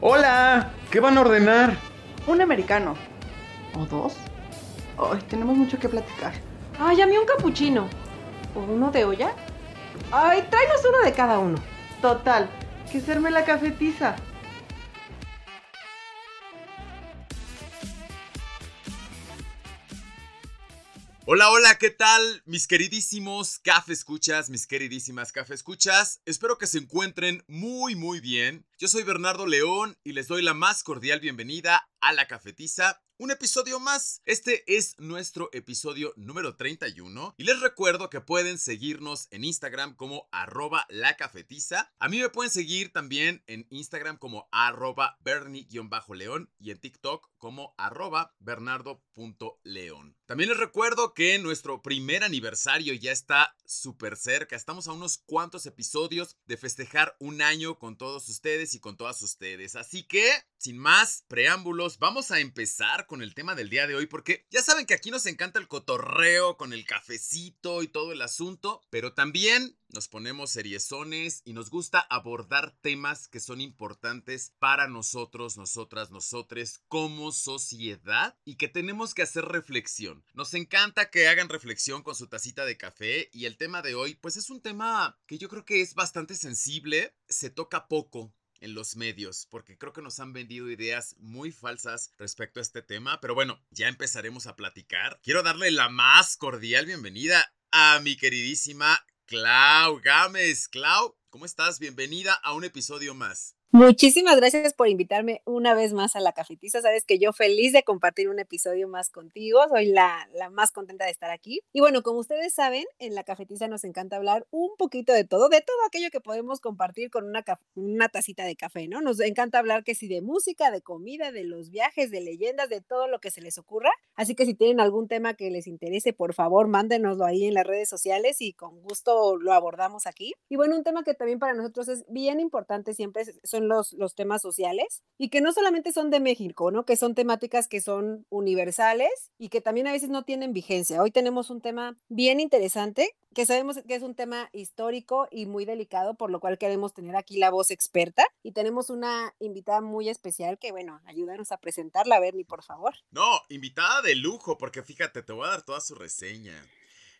Hola, ¿qué van a ordenar? Un americano. ¿O dos? Ay, tenemos mucho que platicar. Ay, a mí un capuchino. ¿O uno de olla? Ay, tráenos uno de cada uno. Total, que serme la cafetiza. Hola, hola, ¿qué tal? Mis queridísimos café escuchas, mis queridísimas café escuchas. Espero que se encuentren muy, muy bien. Yo soy Bernardo León y les doy la más cordial bienvenida a la cafetiza un episodio más. Este es nuestro episodio número 31 y les recuerdo que pueden seguirnos en Instagram como arroba la cafetiza. A mí me pueden seguir también en Instagram como arroba bernie-león y en TikTok como arroba bernardo.león. También les recuerdo que nuestro primer aniversario ya está súper cerca. Estamos a unos cuantos episodios de festejar un año con todos ustedes y con todas ustedes. Así que, sin más preámbulos, vamos a empezar con el tema del día de hoy porque ya saben que aquí nos encanta el cotorreo con el cafecito y todo el asunto, pero también nos ponemos seriezones y nos gusta abordar temas que son importantes para nosotros, nosotras, nosotres como sociedad y que tenemos que hacer reflexión. Nos encanta que hagan reflexión con su tacita de café y el tema de hoy pues es un tema que yo creo que es bastante sensible, se toca poco en los medios, porque creo que nos han vendido ideas muy falsas respecto a este tema, pero bueno, ya empezaremos a platicar. Quiero darle la más cordial bienvenida a mi queridísima Clau Gámez. Clau, ¿cómo estás? Bienvenida a un episodio más. Muchísimas gracias por invitarme una vez más a la cafetiza. Sabes que yo feliz de compartir un episodio más contigo. Soy la, la, más contenta de estar aquí. Y bueno, como ustedes saben, en la cafetiza nos encanta hablar un poquito de todo, de todo aquello que podemos compartir con una, una tacita de café, ¿no? Nos encanta hablar que si de música, de comida, de los viajes, de leyendas, de todo lo que se les ocurra. Así que si tienen algún tema que les interese, por favor, mándenoslo ahí en las redes sociales y con gusto lo abordamos aquí. Y bueno, un tema que también para nosotros es bien importante siempre son los, temas sociales y que no solamente son de México, ¿no? Que son temáticas que son universales y que también a veces no tienen vigencia. Hoy tenemos un tema bien interesante que sabemos que es un tema histórico y muy delicado, por lo cual queremos tener aquí la voz experta y tenemos una invitada muy especial que, bueno, ayúdanos a presentarla, Bernie, por favor. No, invitada de lujo, porque fíjate, te voy a dar toda su reseña.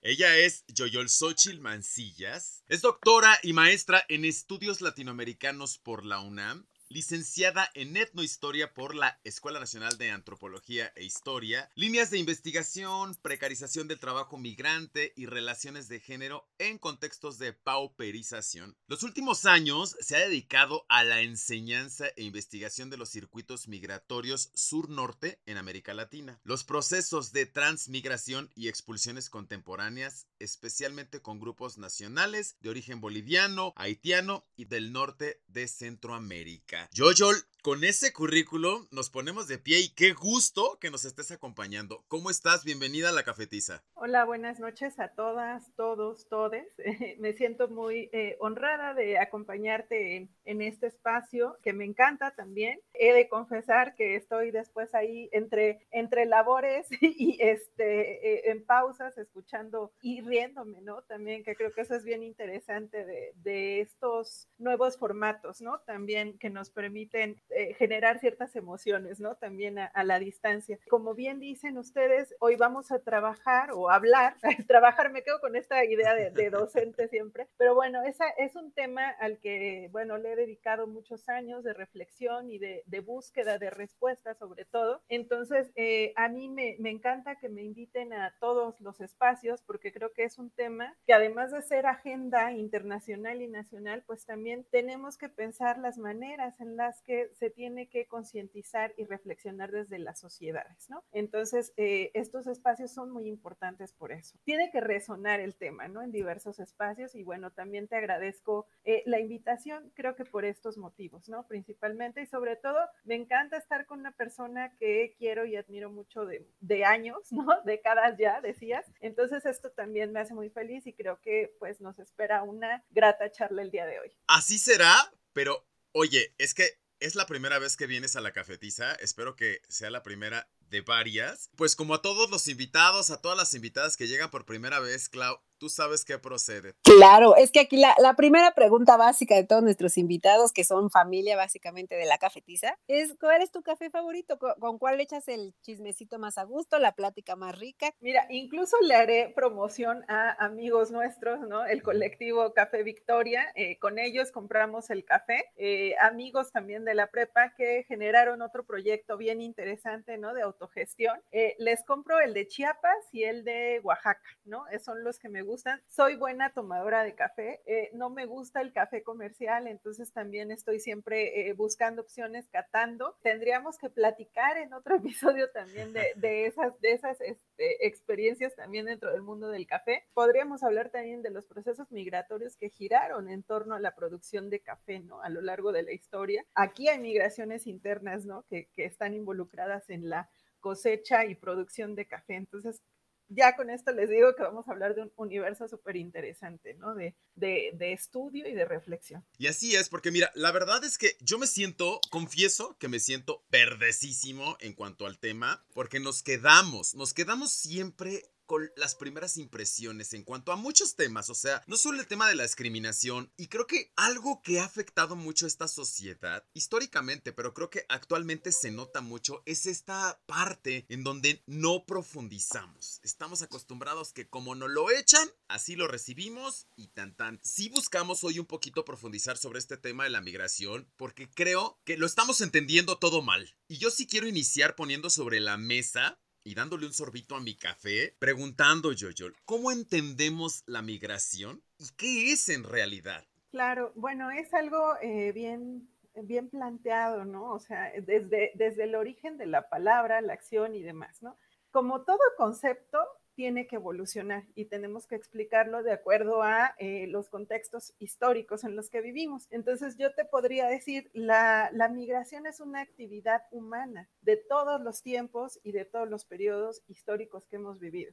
Ella es Yoyol Xochil Mancillas. Es doctora y maestra en estudios latinoamericanos por la UNAM licenciada en etnohistoria por la Escuela Nacional de Antropología e Historia, líneas de investigación, precarización del trabajo migrante y relaciones de género en contextos de pauperización. Los últimos años se ha dedicado a la enseñanza e investigación de los circuitos migratorios sur-norte en América Latina, los procesos de transmigración y expulsiones contemporáneas, especialmente con grupos nacionales de origen boliviano, haitiano y del norte de Centroamérica. Jojo con ese currículo nos ponemos de pie y qué gusto que nos estés acompañando. ¿Cómo estás? Bienvenida a la cafetiza. Hola, buenas noches a todas, todos, todes. me siento muy eh, honrada de acompañarte en, este espacio que me encanta también. He de confesar que estoy después ahí entre, labores y este, eh, en pausas, escuchando y riéndome, ¿no? También que creo que eso es bien interesante de, de estos nuevos formatos, ¿no? También que nos permiten eh, generar ciertas emociones, ¿no? También a, la distancia. Como bien dicen ustedes, hoy vamos a trabajar o hablar, trabajar, me quedo con esta idea de, docente siempre, pero bueno, esa es un tema al que, bueno, le he dedicado muchos años de reflexión y de, búsqueda de respuestas sobre todo. Entonces, eh, a mí me, me encanta que me inviten a todos los espacios porque creo que es un tema que además de ser agenda internacional y nacional, pues también tenemos que pensar las maneras en las que se tiene que concientizar y reflexionar desde las sociedades, ¿no? Entonces, eh, estos espacios son muy importantes por eso. Tiene que resonar el tema, ¿no? En diversos espacios y bueno, también te agradezco eh, la invitación, creo que por estos motivos, ¿no? Principalmente y sobre todo, me encanta estar con una persona que quiero y admiro mucho de, de años, ¿no? Décadas ya, decías. Entonces, esto también me hace muy feliz y creo que pues nos espera una grata charla el día de hoy. Así será, pero oye, es que es la primera vez que vienes a la cafetiza, espero que sea la primera de varias. Pues como a todos los invitados, a todas las invitadas que llegan por primera vez, Clau, tú sabes qué procede. Claro, es que aquí la, la, primera pregunta básica de todos nuestros invitados, que son familia básicamente de la cafetiza, es ¿cuál es tu café favorito? ¿Con, con cuál echas el chismecito más a gusto, la plática más rica? Mira, incluso le haré promoción a amigos nuestros, ¿no? El colectivo Café Victoria, eh, con ellos compramos el café, eh, amigos también de la prepa que generaron otro proyecto bien interesante, ¿no? De autogestión. Eh, les compro el de Chiapas y el de Oaxaca, ¿no? son los que me gustan. Soy buena tomadora de café, eh, no me gusta el café comercial, entonces también estoy siempre eh, buscando opciones, catando. Tendríamos que platicar en otro episodio también de, de esas, de esas este, experiencias también dentro del mundo del café. Podríamos hablar también de los procesos migratorios que giraron en torno a la producción de café, ¿no? A lo largo de la historia. Aquí hay migraciones internas, ¿no? Que, que están involucradas en la cosecha y producción de café. Entonces, ya con esto les digo que vamos a hablar de un universo súper interesante, ¿no? De, de, de, estudio y de reflexión. Y así es, porque mira, la verdad es que yo me siento, confieso que me siento perdecísimo en cuanto al tema, porque nos quedamos, nos quedamos siempre con las primeras impresiones en cuanto a muchos temas, o sea, no solo el tema de la discriminación, y creo que algo que ha afectado mucho a esta sociedad, históricamente, pero creo que actualmente se nota mucho, es esta parte en donde no profundizamos. Estamos acostumbrados que como no lo echan, así lo recibimos y tan tan. Sí buscamos hoy un poquito profundizar sobre este tema de la migración, porque creo que lo estamos entendiendo todo mal. Y yo sí quiero iniciar poniendo sobre la mesa y dándole un sorbito a mi café, preguntando yo, yo, ¿cómo entendemos la migración y qué es en realidad? Claro, bueno, es algo eh, bien, bien planteado, ¿no? O sea, desde, desde el origen de la palabra, la acción y demás, ¿no? Como todo concepto, tiene que evolucionar y tenemos que explicarlo de acuerdo a eh, los contextos históricos en los que vivimos. Entonces yo te podría decir, la, la migración es una actividad humana de todos los tiempos y de todos los periodos históricos que hemos vivido.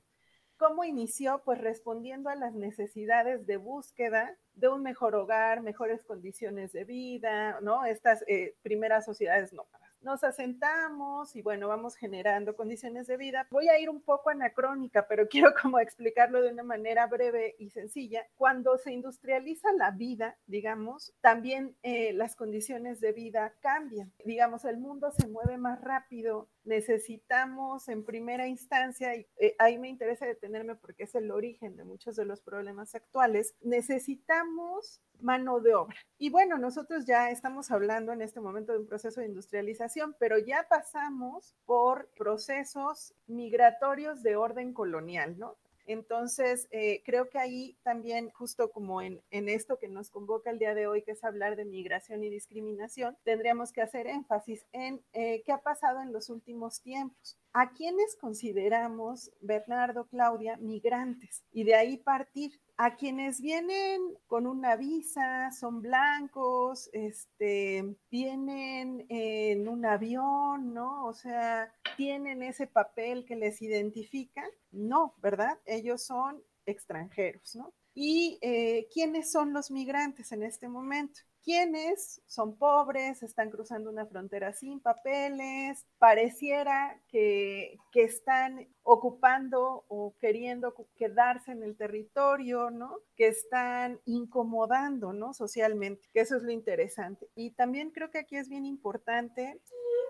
¿Cómo inició? Pues respondiendo a las necesidades de búsqueda de un mejor hogar, mejores condiciones de vida, ¿no? Estas eh, primeras sociedades nómadas nos asentamos y bueno, vamos generando condiciones de vida. Voy a ir un poco anacrónica, pero quiero como explicarlo de una manera breve y sencilla. Cuando se industrializa la vida, digamos, también eh, las condiciones de vida cambian. Digamos, el mundo se mueve más rápido, necesitamos en primera instancia, y eh, ahí me interesa detenerme porque es el origen de muchos de los problemas actuales, necesitamos mano de obra. Y bueno, nosotros ya estamos hablando en este momento de un proceso de industrialización, pero ya pasamos por procesos migratorios de orden colonial, ¿no? Entonces, eh, creo que ahí también, justo como en, esto que nos convoca el día de hoy, que es hablar de migración y discriminación, tendríamos que hacer énfasis en eh, qué ha pasado en los últimos tiempos. ¿A quienes consideramos, Bernardo, Claudia, migrantes? Y de ahí partir a quienes vienen con una visa, son blancos, este, vienen en un avión, ¿no? O sea, tienen ese papel que les identifica. No, ¿verdad? Ellos son extranjeros, ¿no? ¿Y eh, quiénes son los migrantes en este momento? Quienes son pobres, están cruzando una frontera sin papeles, pareciera que, que, están ocupando o queriendo quedarse en el territorio, ¿no? Que están incomodando, ¿no? Socialmente, que eso es lo interesante. Y también creo que aquí es bien importante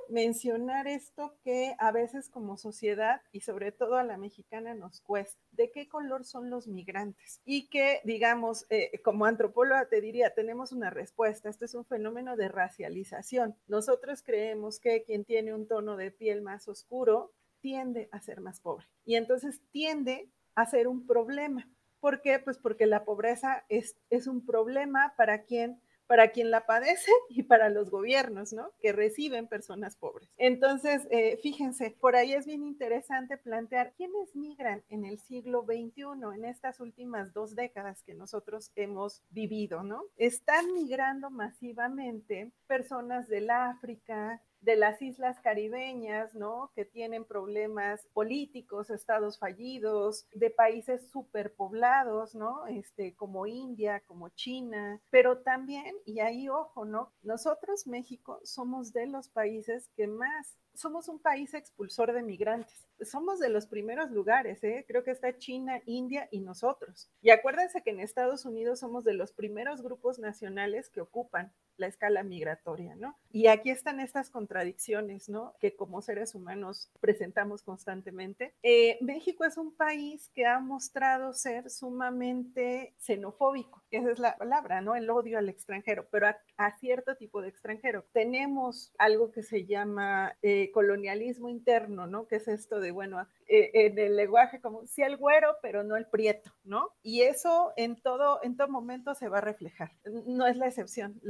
mencionar esto que a veces como sociedad y sobre todo a la mexicana nos cuesta, de qué color son los migrantes y que digamos, eh, como antropóloga te diría, tenemos una respuesta, esto es un fenómeno de racialización. Nosotros creemos que quien tiene un tono de piel más oscuro tiende a ser más pobre y entonces tiende a ser un problema. ¿Por qué? Pues porque la pobreza es, es un problema para quien para quien la padece y para los gobiernos, ¿no? Que reciben personas pobres. Entonces, eh, fíjense, por ahí es bien interesante plantear quiénes migran en el siglo XXI, en estas últimas dos décadas que nosotros hemos vivido, ¿no? Están migrando masivamente personas del África, de las islas caribeñas, ¿no? Que tienen problemas políticos, estados fallidos, de países superpoblados, ¿no? Este, como India, como China, pero también, y ahí ojo, ¿no? Nosotros, México, somos de los países que más somos un país expulsor de migrantes. Somos de los primeros lugares, ¿eh? creo que está China, India y nosotros. Y acuérdense que en Estados Unidos somos de los primeros grupos nacionales que ocupan la escala migratoria, ¿no? Y aquí están estas contradicciones, ¿no? Que como seres humanos presentamos constantemente. Eh, México es un país que ha mostrado ser sumamente xenofóbico, esa es la palabra, ¿no? El odio al extranjero, pero a, cierto tipo de extranjero. Tenemos algo que se llama eh, colonialismo interno, ¿no? Que es esto de, bueno, eh, en el lenguaje como sí el güero, pero no el prieto, ¿no? Y eso en todo, en todo momento se va a reflejar. No es la excepción,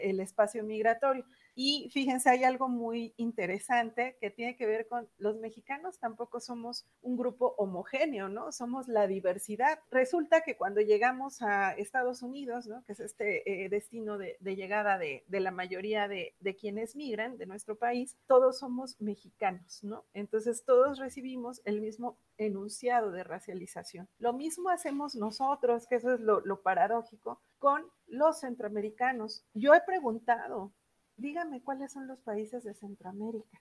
el espacio migratorio. Y fíjense, hay algo muy interesante que tiene que ver con los mexicanos, tampoco somos un grupo homogéneo, ¿no? Somos la diversidad. Resulta que cuando llegamos a Estados Unidos, ¿no? Que es este eh, destino de, llegada de, la mayoría de, de quienes migran de nuestro país, todos somos mexicanos, ¿no? Entonces todos recibimos el mismo enunciado de racialización. Lo mismo hacemos nosotros, que eso es lo, lo paradójico, con los centroamericanos. Yo he preguntado, dígame cuáles son los países de Centroamérica.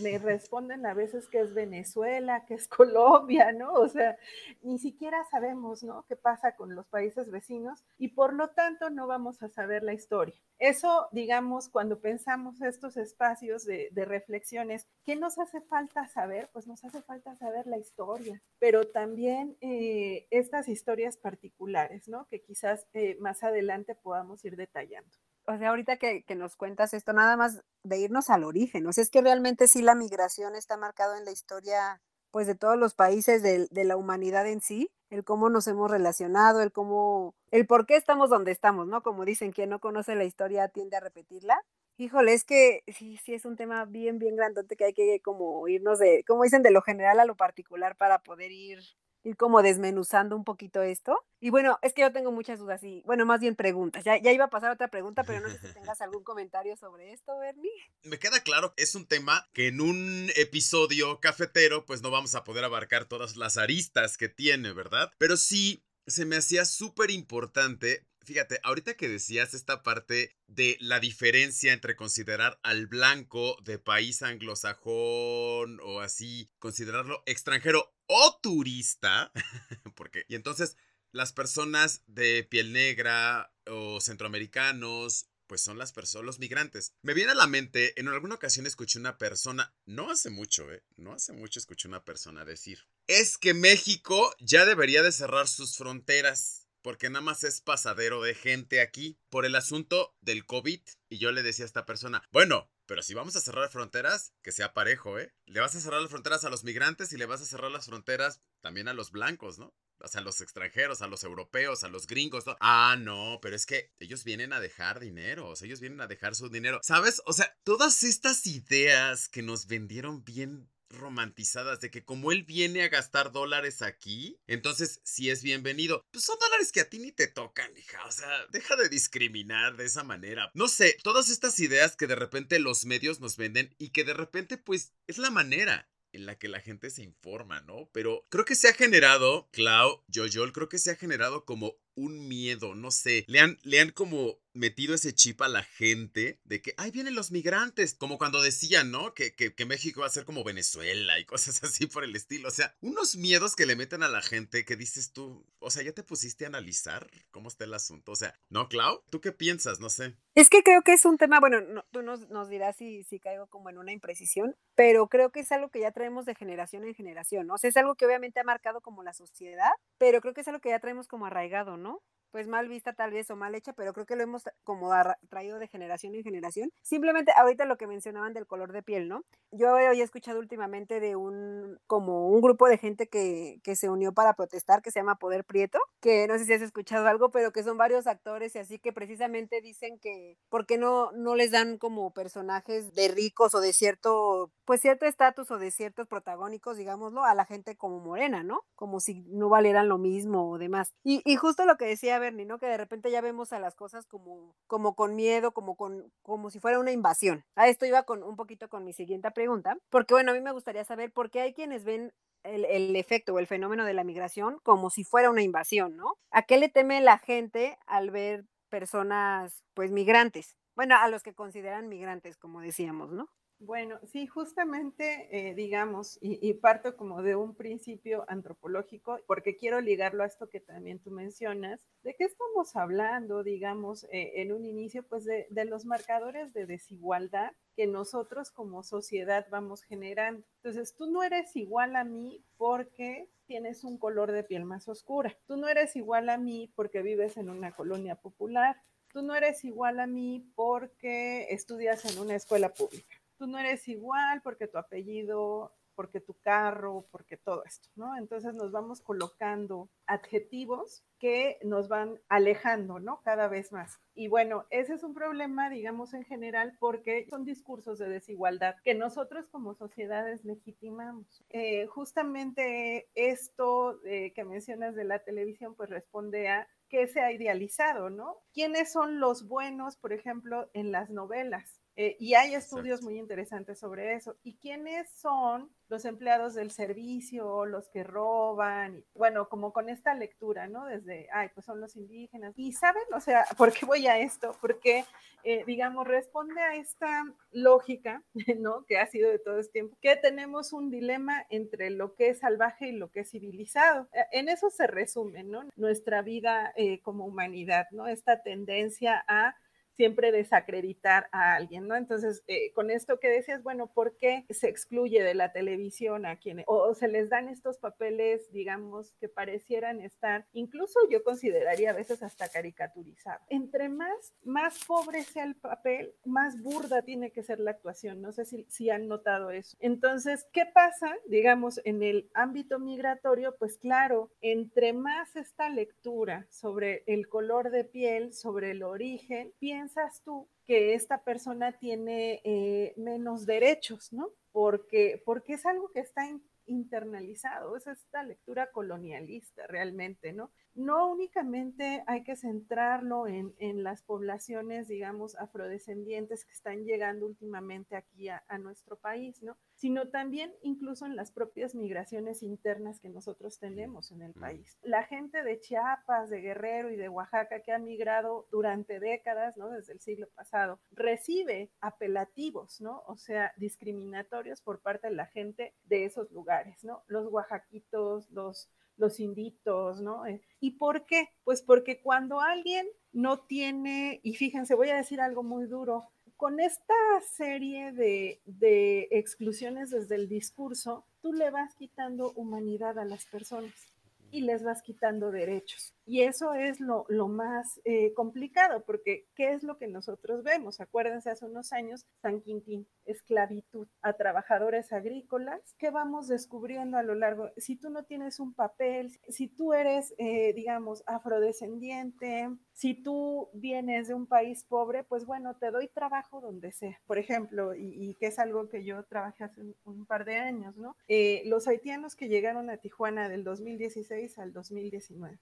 Me responden a veces que es Venezuela, que es Colombia, ¿no? O sea, ni siquiera sabemos, ¿no? ¿Qué pasa con los países vecinos? Y por lo tanto no vamos a saber la historia. Eso, digamos, cuando pensamos estos espacios de, reflexiones, ¿qué nos hace falta saber? Pues nos hace falta saber la historia, pero también eh, estas historias particulares, ¿no? Que quizás eh, más adelante podamos ir detallando o sea, ahorita que, nos cuentas esto, nada más de irnos al origen, o sea, es que realmente sí la migración está marcado en la historia, pues, de todos los países de, de, la humanidad en sí, el cómo nos hemos relacionado, el cómo, el por qué estamos donde estamos, ¿no? Como dicen, quien no conoce la historia tiende a repetirla. Híjole, es que sí, sí es un tema bien, bien grandote que hay que como irnos de, como dicen, de lo general a lo particular para poder ir ir como desmenuzando un poquito esto. Y bueno, es que yo tengo muchas dudas y, bueno, más bien preguntas. Ya, ya iba a pasar otra pregunta, pero no sé si tengas algún comentario sobre esto, Bernie. Me queda claro, es un tema que en un episodio cafetero, pues no vamos a poder abarcar todas las aristas que tiene, ¿verdad? Pero sí se me hacía súper importante Fíjate, ahorita que decías esta parte de la diferencia entre considerar al blanco de país anglosajón o así, considerarlo extranjero o turista, porque, y entonces las personas de piel negra o centroamericanos pues son las personas, los migrantes. Me viene a la mente, en alguna ocasión escuché una persona, no hace mucho, ¿eh? No hace mucho escuché una persona decir, es que México ya debería de cerrar sus fronteras porque nada más es pasadero de gente aquí por el asunto del COVID. Y yo le decía a esta persona, bueno, pero si vamos a cerrar fronteras, que sea parejo, ¿eh? Le vas a cerrar las fronteras a los migrantes y le vas a cerrar las fronteras también a los blancos, ¿no? O sea, a los extranjeros, a los europeos, a los gringos. Ah, no, pero es que ellos vienen a dejar dinero, o sea, ellos vienen a dejar su dinero. ¿Sabes? O sea, todas estas ideas que nos vendieron bien romantizadas de que como él viene a gastar dólares aquí, entonces si es bienvenido. Pues son dólares que a ti ni te tocan, hija. O sea, deja de discriminar de esa manera. No sé, todas estas ideas que de repente los medios nos venden y que de repente pues es la manera en la que la gente se informa, ¿no? Pero creo que se ha generado, Clau, Jojo, creo que se ha generado como un miedo, no sé. Le han, le han como metido ese chip a la gente de que, ahí vienen los migrantes, como cuando decían, ¿no? Que, que, que, México va a ser como Venezuela y cosas así por el estilo. O sea, unos miedos que le meten a la gente que dices tú, o sea, ya te pusiste a analizar cómo está el asunto. O sea, ¿no, Clau? ¿Tú qué piensas? No sé. Es que creo que es un tema, bueno, tú nos, nos dirás si, si caigo como en una imprecisión, pero creo que es algo que ya traemos de generación en generación, ¿no? O sea, es algo que obviamente ha marcado como la sociedad, pero creo que es algo que ya traemos como arraigado, ¿no? ¿no? Pues mal vista tal vez o mal hecha, pero creo que lo hemos como traído de generación en generación. Simplemente ahorita lo que mencionaban del color de piel, ¿no? Yo he escuchado últimamente de un, como un grupo de gente que, que se unió para protestar, que se llama Poder Prieto, que no sé si has escuchado algo, pero que son varios actores y así que precisamente dicen que, ¿por qué no, no les dan como personajes de ricos o de cierto, pues cierto estatus o de ciertos protagónicos, digámoslo, a la gente como morena, ¿no? Como si no valieran lo mismo o demás. Y, y justo lo que decía Bernie, ¿no? Que de repente ya vemos a las cosas como, como con miedo, como, con, como si fuera una invasión. A esto iba con un poquito con mi siguiente pregunta, porque bueno, a mí me gustaría saber por qué hay quienes ven el, el, efecto o el fenómeno de la migración como si fuera una invasión, ¿no? ¿A qué le teme la gente al ver personas, pues, migrantes? Bueno, a los que consideran migrantes, como decíamos, ¿no? Bueno, sí, justamente, eh, digamos, y, parto como de un principio antropológico, porque quiero ligarlo a esto que también tú mencionas, de qué estamos hablando, digamos, eh, en un inicio, pues de, de los marcadores de desigualdad que nosotros como sociedad vamos generando. Entonces, tú no eres igual a mí porque tienes un color de piel más oscura. Tú no eres igual a mí porque vives en una colonia popular. Tú no eres igual a mí porque estudias en una escuela pública tú no eres igual porque tu apellido, porque tu carro, porque todo esto, ¿no? Entonces nos vamos colocando adjetivos que nos van alejando, ¿no? Cada vez más. Y bueno, ese es un problema, digamos, en general, porque son discursos de desigualdad que nosotros como sociedades legitimamos. Eh, justamente esto que mencionas de la televisión, pues responde a que se ha idealizado, ¿no? ¿Quiénes son los buenos, por ejemplo, en las novelas? Eh, y hay estudios muy interesantes sobre eso. ¿Y quiénes son los empleados del servicio, los que roban? bueno, como con esta lectura, ¿no? Desde, ay, pues son los indígenas. Y saben, o sea, ¿por qué voy a esto? Porque, eh, digamos, responde a esta lógica, ¿no? Que ha sido de todo este tiempo, que tenemos un dilema entre lo que es salvaje y lo que es civilizado. Eh, en eso se resume, ¿no? Nuestra vida como humanidad, ¿no? Esta tendencia a siempre desacreditar a alguien, ¿no? Entonces, eh, con esto que decías, bueno, ¿por qué se excluye de la televisión a quienes, o, se les dan estos papeles, digamos, que parecieran estar, incluso yo consideraría a veces hasta caricaturizados? Entre más, más pobre sea el papel, más burda tiene que ser la actuación, no sé si, si han notado eso. Entonces, ¿qué pasa, digamos, en el ámbito migratorio? Pues claro, entre más esta lectura sobre el color de piel, sobre el origen, piensas tú que esta persona tiene eh, menos derechos, ¿no? Porque, porque es algo que está internalizado, es esta lectura colonialista realmente, ¿no? No únicamente hay que centrarlo en, las poblaciones, digamos, afrodescendientes que están llegando últimamente aquí a, nuestro país, ¿no? Sino también incluso en las propias migraciones internas que nosotros tenemos en el país. La gente de Chiapas, de Guerrero y de Oaxaca que ha migrado durante décadas, ¿no? Desde el siglo pasado, recibe apelativos, ¿no? O sea, discriminatorios por parte de la gente de esos lugares, ¿no? Los oaxaquitos, los los inditos, ¿no? Eh, ¿Y por qué? Pues porque cuando alguien no tiene, y fíjense, voy a decir algo muy duro, con esta serie de, de exclusiones desde el discurso, tú le vas quitando humanidad a las personas y les vas quitando derechos. Y eso es lo, más eh, complicado, porque ¿qué es lo que nosotros vemos? Acuérdense, hace unos años, San Quintín, esclavitud a trabajadores agrícolas. ¿Qué vamos descubriendo a lo largo? Si tú no tienes un papel, si tú eres, eh, digamos, afrodescendiente, si tú vienes de un país pobre, pues bueno, te doy trabajo donde sea. Por ejemplo, y, que es algo que yo trabajé hace un, par de años, ¿no? Eh, los haitianos que llegaron a Tijuana del 2016 al 2019.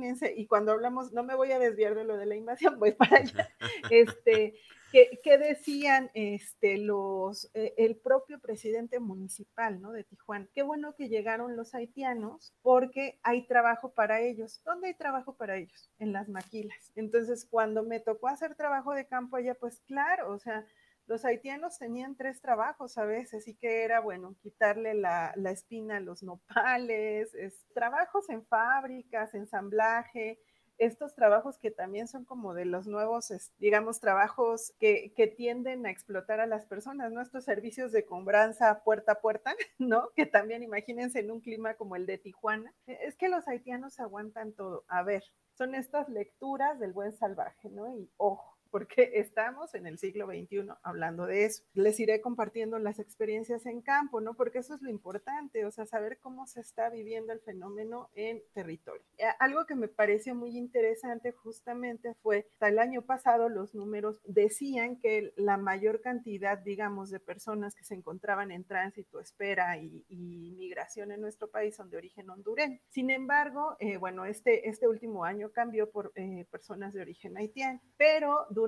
Imagínense y cuando hablamos, no me voy a desviar de lo de la invasión, voy para allá, este, ¿qué, decían este, los, eh, el propio presidente municipal ¿no? de Tijuana? Qué bueno que llegaron los haitianos porque hay trabajo para ellos. ¿Dónde hay trabajo para ellos? En las maquilas. Entonces, cuando me tocó hacer trabajo de campo allá, pues claro, o sea, los haitianos tenían tres trabajos a veces, y que era, bueno, quitarle la, espina a los nopales, trabajos en fábricas, ensamblaje, estos trabajos que también son como de los nuevos, digamos, trabajos que, que, tienden a explotar a las personas, ¿no? Estos servicios de cobranza puerta a puerta, ¿no? Que también imagínense en un clima como el de Tijuana. Es que los haitianos aguantan todo. A ver, son estas lecturas del buen salvaje, ¿no? Y ojo, porque estamos en el siglo XXI hablando de eso. Les iré compartiendo las experiencias en campo, ¿no? Porque eso es lo importante, o sea, saber cómo se está viviendo el fenómeno en territorio. Eh, algo que me pareció muy interesante justamente fue, hasta el año pasado los números decían que la mayor cantidad, digamos, de personas que se encontraban en tránsito, espera y, migración en nuestro país son de origen hondureño. Sin embargo, eh, bueno, este, este último año cambió por eh, personas de origen haitiano, pero durante,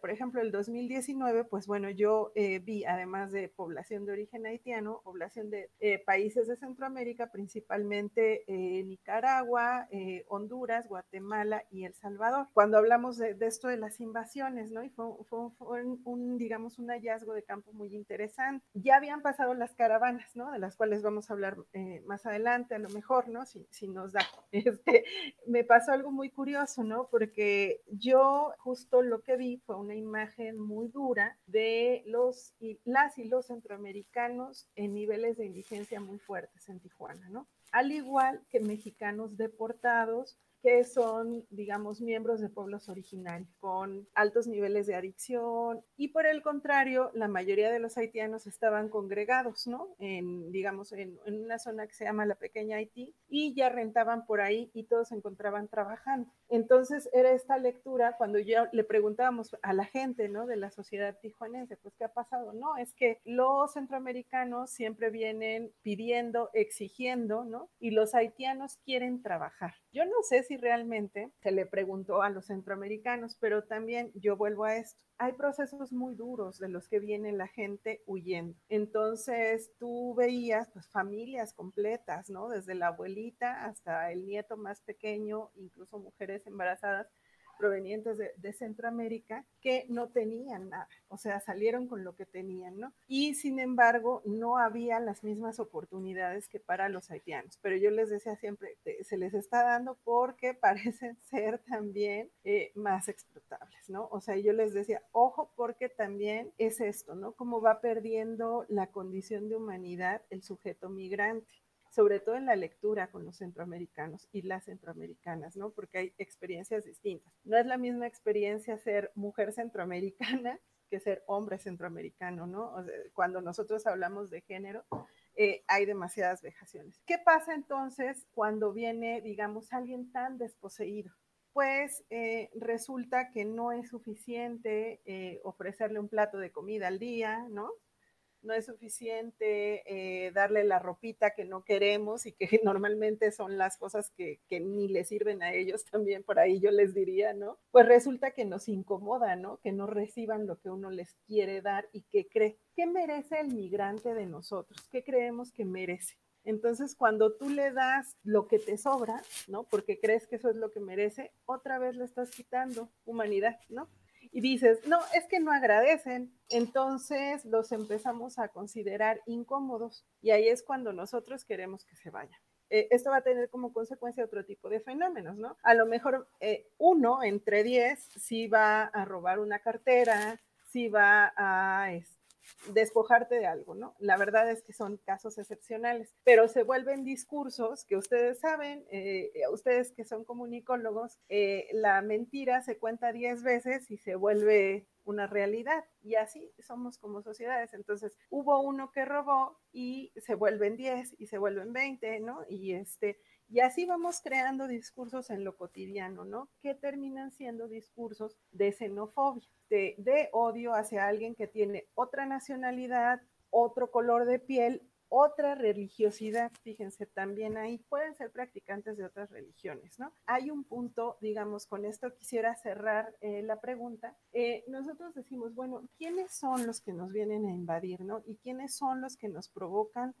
por ejemplo, el 2019, pues bueno, yo eh, vi, además de población de origen haitiano, población de eh, países de Centroamérica, principalmente eh, Nicaragua, Honduras, Guatemala y El Salvador. Cuando hablamos de, esto de las invasiones, ¿no? Y fue, un, digamos, un hallazgo de campo muy interesante. Ya habían pasado las caravanas, ¿no? De las cuales vamos a hablar más adelante, a lo mejor, ¿no? Si, si nos da. Este, me pasó algo muy curioso, ¿no? Porque yo justo lo que fue una imagen muy dura de los y las y los centroamericanos en niveles de indigencia muy fuertes en Tijuana, ¿no? Al igual que mexicanos deportados que son, digamos, miembros de pueblos originarios con altos niveles de adicción y por el contrario, la mayoría de los haitianos estaban congregados, ¿no? En, digamos, en, en una zona que se llama la Pequeña Haití y ya rentaban por ahí y todos se encontraban trabajando. Entonces era esta lectura cuando ya le preguntábamos a la gente, ¿no? De la sociedad tijuanense, pues, ¿qué ha pasado? No, es que los centroamericanos siempre vienen pidiendo, exigiendo, ¿no? Y los haitianos quieren trabajar. Yo no sé si realmente se le preguntó a los centroamericanos, pero también yo vuelvo a esto. Hay procesos muy duros de los que viene la gente huyendo. Entonces tú veías pues familias completas, ¿no? Desde la abuelita hasta el nieto más pequeño, incluso mujeres embarazadas provenientes de, Centroamérica que no tenían nada, o sea, salieron con lo que tenían, ¿no? Y sin embargo, no había las mismas oportunidades que para los haitianos, pero yo les decía siempre, se les está dando porque parecen ser también eh, más explotables, ¿no? O sea, yo les decía, ojo, porque también es esto, ¿no? Cómo va perdiendo la condición de humanidad el sujeto migrante sobre todo en la lectura con los centroamericanos y las centroamericanas, ¿no? Porque hay experiencias distintas. No es la misma experiencia ser mujer centroamericana que ser hombre centroamericano, ¿no? cuando nosotros hablamos de género, eh, hay demasiadas vejaciones. ¿Qué pasa entonces cuando viene, digamos, alguien tan desposeído? Pues eh, resulta que no es suficiente eh, ofrecerle un plato de comida al día, ¿no? No es suficiente eh, darle la ropita que no queremos y que normalmente son las cosas que, que, ni le sirven a ellos también, por ahí yo les diría, ¿no? Pues resulta que nos incomoda, ¿no? Que no reciban lo que uno les quiere dar y que cree. ¿Qué merece el migrante de nosotros? ¿Qué creemos que merece? Entonces, cuando tú le das lo que te sobra, ¿no? Porque crees que eso es lo que merece, otra vez le estás quitando humanidad, ¿no? Y dices, no, es que no agradecen, entonces los empezamos a considerar incómodos y ahí es cuando nosotros queremos que se vayan. Eh, esto va a tener como consecuencia otro tipo de fenómenos, ¿no? A lo mejor eh, uno entre diez sí va a robar una cartera, sí va a, este, despojarte de algo, ¿no? La verdad es que son casos excepcionales, pero se vuelven discursos que ustedes saben, eh, ustedes que son comunicólogos, eh, la mentira se cuenta diez veces y se vuelve una realidad y así somos como sociedades. Entonces, hubo uno que robó y se vuelven 10 y se vuelven 20, ¿no? Y este y así vamos creando discursos en lo cotidiano, ¿no? Que terminan siendo discursos de xenofobia, de, odio hacia alguien que tiene otra nacionalidad, otro color de piel otra religiosidad, fíjense, también ahí pueden ser practicantes de otras religiones, ¿no? Hay un punto, digamos, con esto quisiera cerrar eh, la pregunta. Eh, nosotros decimos, bueno, ¿quiénes son los que nos vienen a invadir, ¿no? ¿Y quiénes son los que nos provocan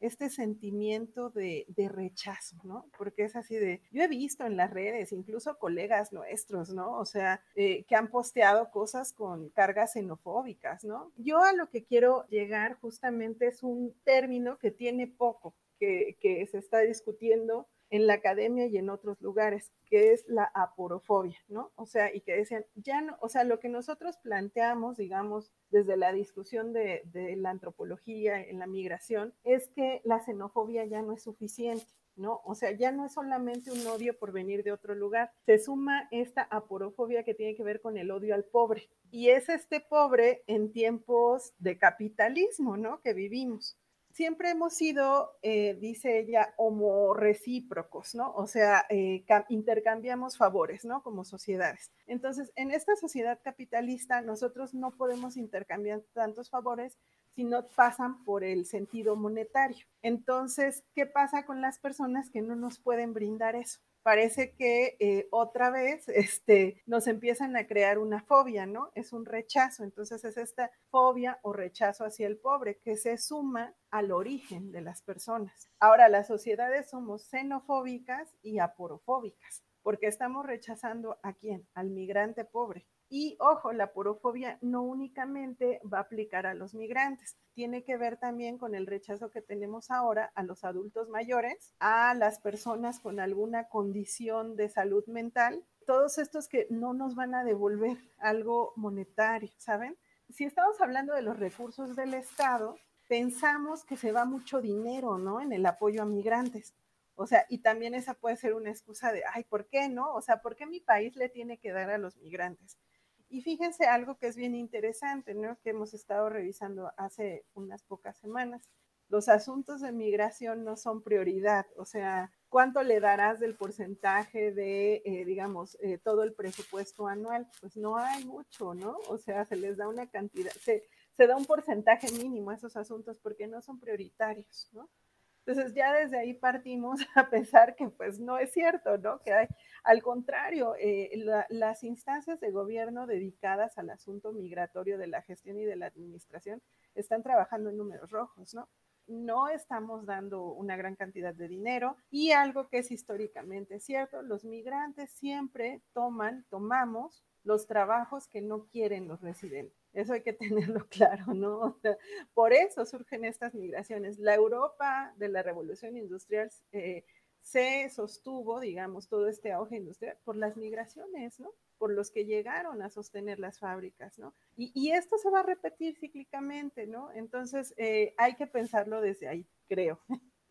este sentimiento de, rechazo, ¿no? Porque es así de, yo he visto en las redes, incluso colegas nuestros, ¿no? O sea, eh, que han posteado cosas con cargas xenofóbicas, ¿no? Yo a lo que quiero llegar justamente es un término que tiene poco, que, que se está discutiendo en la academia y en otros lugares, que es la aporofobia, ¿no? O sea, y que decían, ya no, o sea, lo que nosotros planteamos, digamos, desde la discusión de, la antropología en la migración, es que la xenofobia ya no es suficiente. ¿no? O sea, ya no es solamente un odio por venir de otro lugar, se suma esta aporofobia que tiene que ver con el odio al pobre. Y es este pobre en tiempos de capitalismo, ¿no? Que vivimos siempre hemos sido, eh, dice ella, homo recíprocos, ¿no? O sea, eh, intercambiamos favores, ¿no? Como sociedades. Entonces, en esta sociedad capitalista, nosotros no podemos intercambiar tantos favores si no pasan por el sentido monetario. Entonces, ¿qué pasa con las personas que no nos pueden brindar eso? Parece que eh, otra vez este, nos empiezan a crear una fobia, ¿no? Es un rechazo. Entonces es esta fobia o rechazo hacia el pobre que se suma al origen de las personas. Ahora, las sociedades somos xenofóbicas y aporofóbicas, porque estamos rechazando a quién? Al migrante pobre. Y ojo, la porofobia no únicamente va a aplicar a los migrantes, tiene que ver también con el rechazo que tenemos ahora a los adultos mayores, a las personas con alguna condición de salud mental, todos estos que no nos van a devolver algo monetario, ¿saben? Si estamos hablando de los recursos del Estado, pensamos que se va mucho dinero, ¿no? En el apoyo a migrantes. O sea, y también esa puede ser una excusa de, ay, ¿por qué no? O sea, ¿por qué mi país le tiene que dar a los migrantes? Y fíjense algo que es bien interesante, ¿no? Que hemos estado revisando hace unas pocas semanas. Los asuntos de migración no son prioridad, o sea, ¿cuánto le darás del porcentaje de, eh, digamos, eh, todo el presupuesto anual? Pues no hay mucho, ¿no? O sea, se les da una cantidad, se, se da un porcentaje mínimo a esos asuntos porque no son prioritarios, ¿no? Entonces ya desde ahí partimos a pensar que pues no es cierto, ¿no? Que hay, al contrario, eh, las instancias de gobierno dedicadas al asunto migratorio de la gestión y de la administración están trabajando en números rojos, ¿no? No estamos dando una gran cantidad de dinero y algo que es históricamente cierto, los migrantes siempre toman, tomamos los trabajos que no quieren los residentes. Eso hay que tenerlo claro, ¿no? por eso surgen estas migraciones. La Europa de la revolución industrial eh, se sostuvo, digamos, todo este auge industrial por las migraciones, ¿no? Por los que llegaron a sostener las fábricas, ¿no? Y, esto se va a repetir cíclicamente, ¿no? Entonces, eh, hay que pensarlo desde ahí, creo.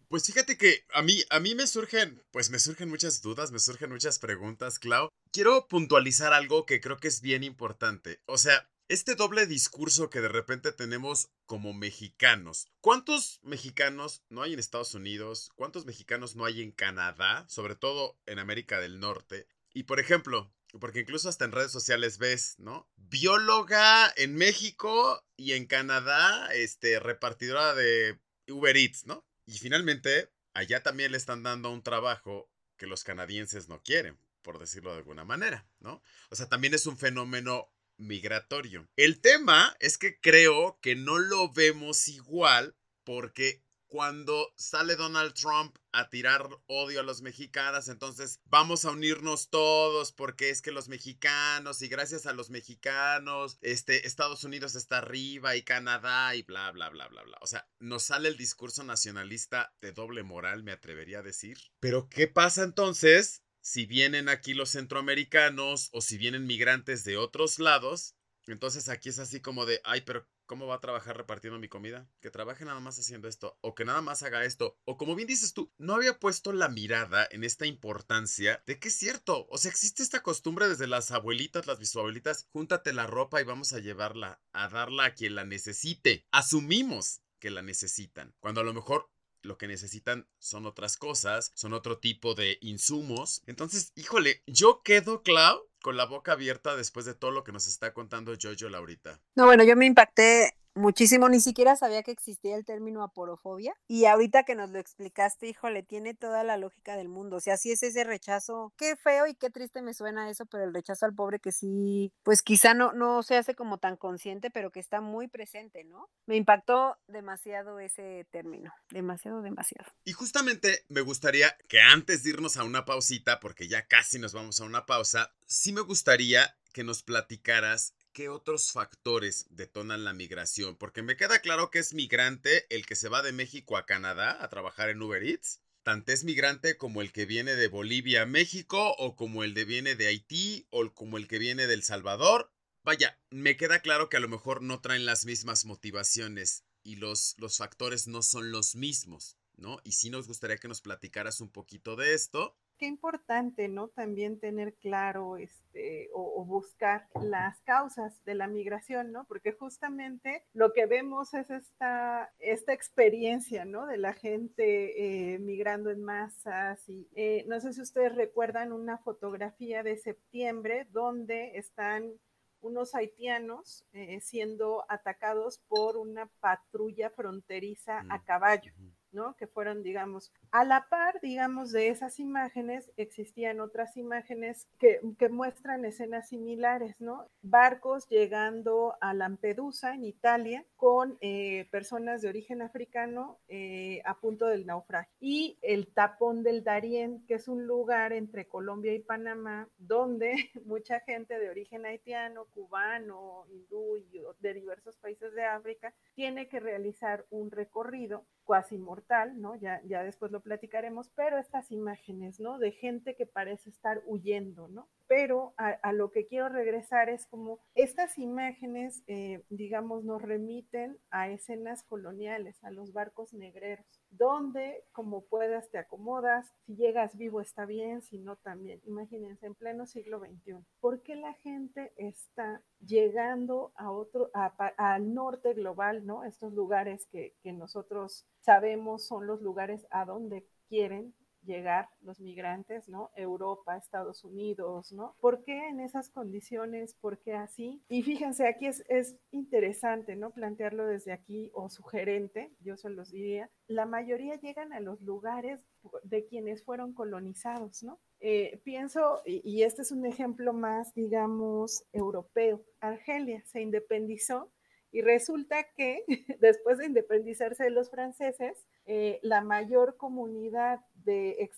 Pues fíjate que a mí, a mí me surgen, pues me surgen muchas dudas, me surgen muchas preguntas, Clau. Quiero puntualizar algo que creo que es bien importante. O sea, este doble discurso que de repente tenemos como mexicanos. ¿Cuántos mexicanos no hay en Estados Unidos? ¿Cuántos mexicanos no hay en Canadá? Sobre todo en América del Norte. Y por ejemplo, porque incluso hasta en redes sociales ves, ¿no? Bióloga en México y en Canadá, este, repartidora de Uber Eats, ¿no? Y finalmente, allá también le están dando un trabajo que los canadienses no quieren, por decirlo de alguna manera, ¿no? O sea, también es un fenómeno migratorio. El tema es que creo que no lo vemos igual porque cuando sale Donald Trump a tirar odio a los mexicanos, entonces vamos a unirnos todos porque es que los mexicanos y gracias a los mexicanos, este, Estados Unidos está arriba y Canadá y bla, bla, bla, bla, bla. O sea, nos sale el discurso nacionalista de doble moral, me atrevería a decir. Pero ¿qué pasa entonces si vienen aquí los centroamericanos o si vienen migrantes de otros lados, entonces aquí es así como de, ay, pero ¿cómo va a trabajar repartiendo mi comida? Que trabaje nada más haciendo esto, o que nada más haga esto, o como bien dices tú, no había puesto la mirada en esta importancia de que es cierto, o sea, existe esta costumbre desde las abuelitas, las bisabuelitas, júntate la ropa y vamos a llevarla, a darla a quien la necesite. Asumimos que la necesitan, cuando a lo mejor lo que necesitan son otras cosas, son otro tipo de insumos. Entonces, híjole, yo quedo, Clau, con la boca abierta después de todo lo que nos está contando Jojo Laurita. No, bueno, yo me impacté muchísimo, ni siquiera sabía que existía el término aporofobia y ahorita que nos lo explicaste, híjole, tiene toda la lógica del mundo, o sea, sí es ese rechazo, qué feo y qué triste me suena eso, pero el rechazo al pobre que sí, pues quizá no, no se hace como tan consciente, pero que está muy presente, ¿no? Me impactó demasiado ese término, demasiado, demasiado. Y justamente me gustaría que antes de irnos a una pausita, porque ya casi nos vamos a una pausa, sí me gustaría que nos platicaras ¿qué otros factores detonan la migración? Porque me queda claro que es migrante el que se va de México a Canadá a trabajar en Uber Eats. Tanto es migrante como el que viene de Bolivia a México, o como el que viene de Haití, o como el que viene del Salvador. Vaya, me queda claro que a lo mejor no traen las mismas motivaciones y los, los factores no son los mismos, ¿no? Y sí nos gustaría que nos platicaras un poquito de esto qué importante, ¿no? También tener claro este, o, buscar las causas de la migración, ¿no? Porque justamente lo que vemos es esta, esta experiencia, ¿no? De la gente eh, migrando en masas. Y eh, no sé si ustedes recuerdan una fotografía de septiembre donde están unos haitianos eh, siendo atacados por una patrulla fronteriza a caballo. ¿No? Que fueron, digamos, a la par, digamos, de esas imágenes, existían otras imágenes que, muestran escenas similares, ¿no? Barcos llegando a Lampedusa, en Italia, con eh, personas de origen africano eh, a punto del naufragio. Y el tapón del Darién, que es un lugar entre Colombia y Panamá, donde mucha gente de origen haitiano, cubano, hindú y de diversos países de África tiene que realizar un recorrido cuasi mortal, ¿no? Ya, ya después lo platicaremos, pero estas imágenes, ¿no? De gente que parece estar huyendo, ¿no? Pero a, lo que quiero regresar es como estas imágenes, eh, digamos, nos remiten a escenas coloniales, a los barcos negreros donde como puedas te acomodas, si llegas vivo está bien, si no también. Imagínense, en pleno siglo XXI, ¿por qué la gente está llegando a otro, al norte global, ¿no? Estos lugares que, que nosotros sabemos son los lugares a donde quieren llegar los migrantes, ¿no? Europa, Estados Unidos, ¿no? ¿Por qué en esas condiciones? ¿Por qué así? Y fíjense, aquí es, es interesante, ¿no? Plantearlo desde aquí o sugerente, yo se los diría, la mayoría llegan a los lugares de quienes fueron colonizados, ¿no? Eh, pienso, y, y este es un ejemplo más, digamos, europeo, Argelia se independizó y resulta que después de independizarse de los franceses, eh, la mayor comunidad de,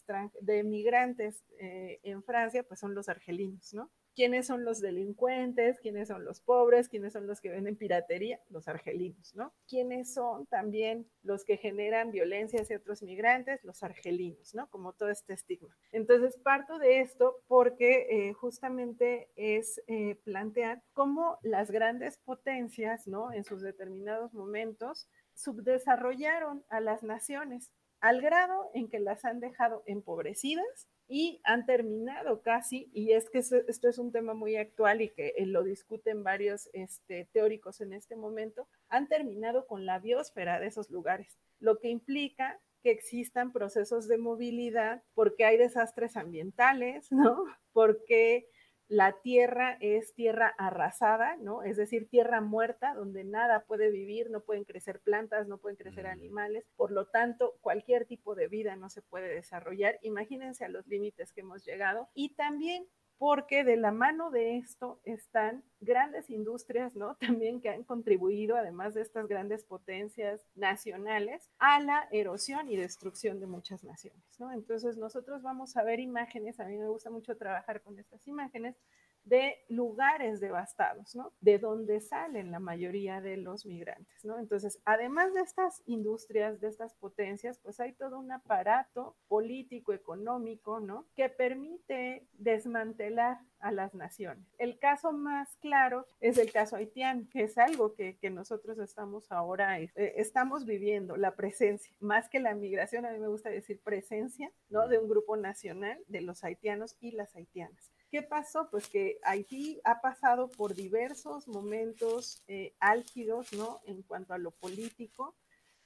de migrantes eh, en Francia pues son los argelinos, ¿no? quiénes son los delincuentes, quiénes son los pobres, quiénes son los que venden piratería, los argelinos, ¿no? ¿Quiénes son también los que generan violencia hacia otros migrantes? Los argelinos, ¿no? Como todo este estigma. Entonces, parto de esto porque eh, justamente es eh, plantear cómo las grandes potencias, ¿no? En sus determinados momentos, subdesarrollaron a las naciones al grado en que las han dejado empobrecidas y han terminado casi, y es que esto, es un tema muy actual y que eh, lo discuten varios este, teóricos en este momento, han terminado con la biosfera de esos lugares, lo que implica que existan procesos de movilidad porque hay desastres ambientales, ¿no? Porque la tierra es tierra arrasada, ¿no? Es decir, tierra muerta, donde nada puede vivir, no pueden crecer plantas, no pueden crecer mm. animales, por lo tanto, cualquier tipo de vida no se puede desarrollar. Imagínense a los límites que hemos llegado. Y también porque de la mano de esto están grandes industrias, ¿no? También que han contribuido, además de estas grandes potencias nacionales, a la erosión y destrucción de muchas naciones, ¿no? Entonces nosotros vamos a ver imágenes, a mí me gusta mucho trabajar con estas imágenes, de lugares devastados, ¿no? De donde salen la mayoría de los migrantes, ¿no? Entonces, además de estas industrias, de estas potencias, pues hay todo un aparato político, económico, ¿no? Que permite desmantelar a las naciones. El caso más claro es el caso haitiano, que es algo que, nosotros estamos ahora, eh, estamos viviendo, la presencia, más que la migración, a mí me gusta decir presencia, ¿no? De un grupo nacional de los haitianos y las haitianas. ¿Qué pasó? Pues que Haití ha pasado por diversos momentos eh, álgidos, ¿no? En cuanto a lo político,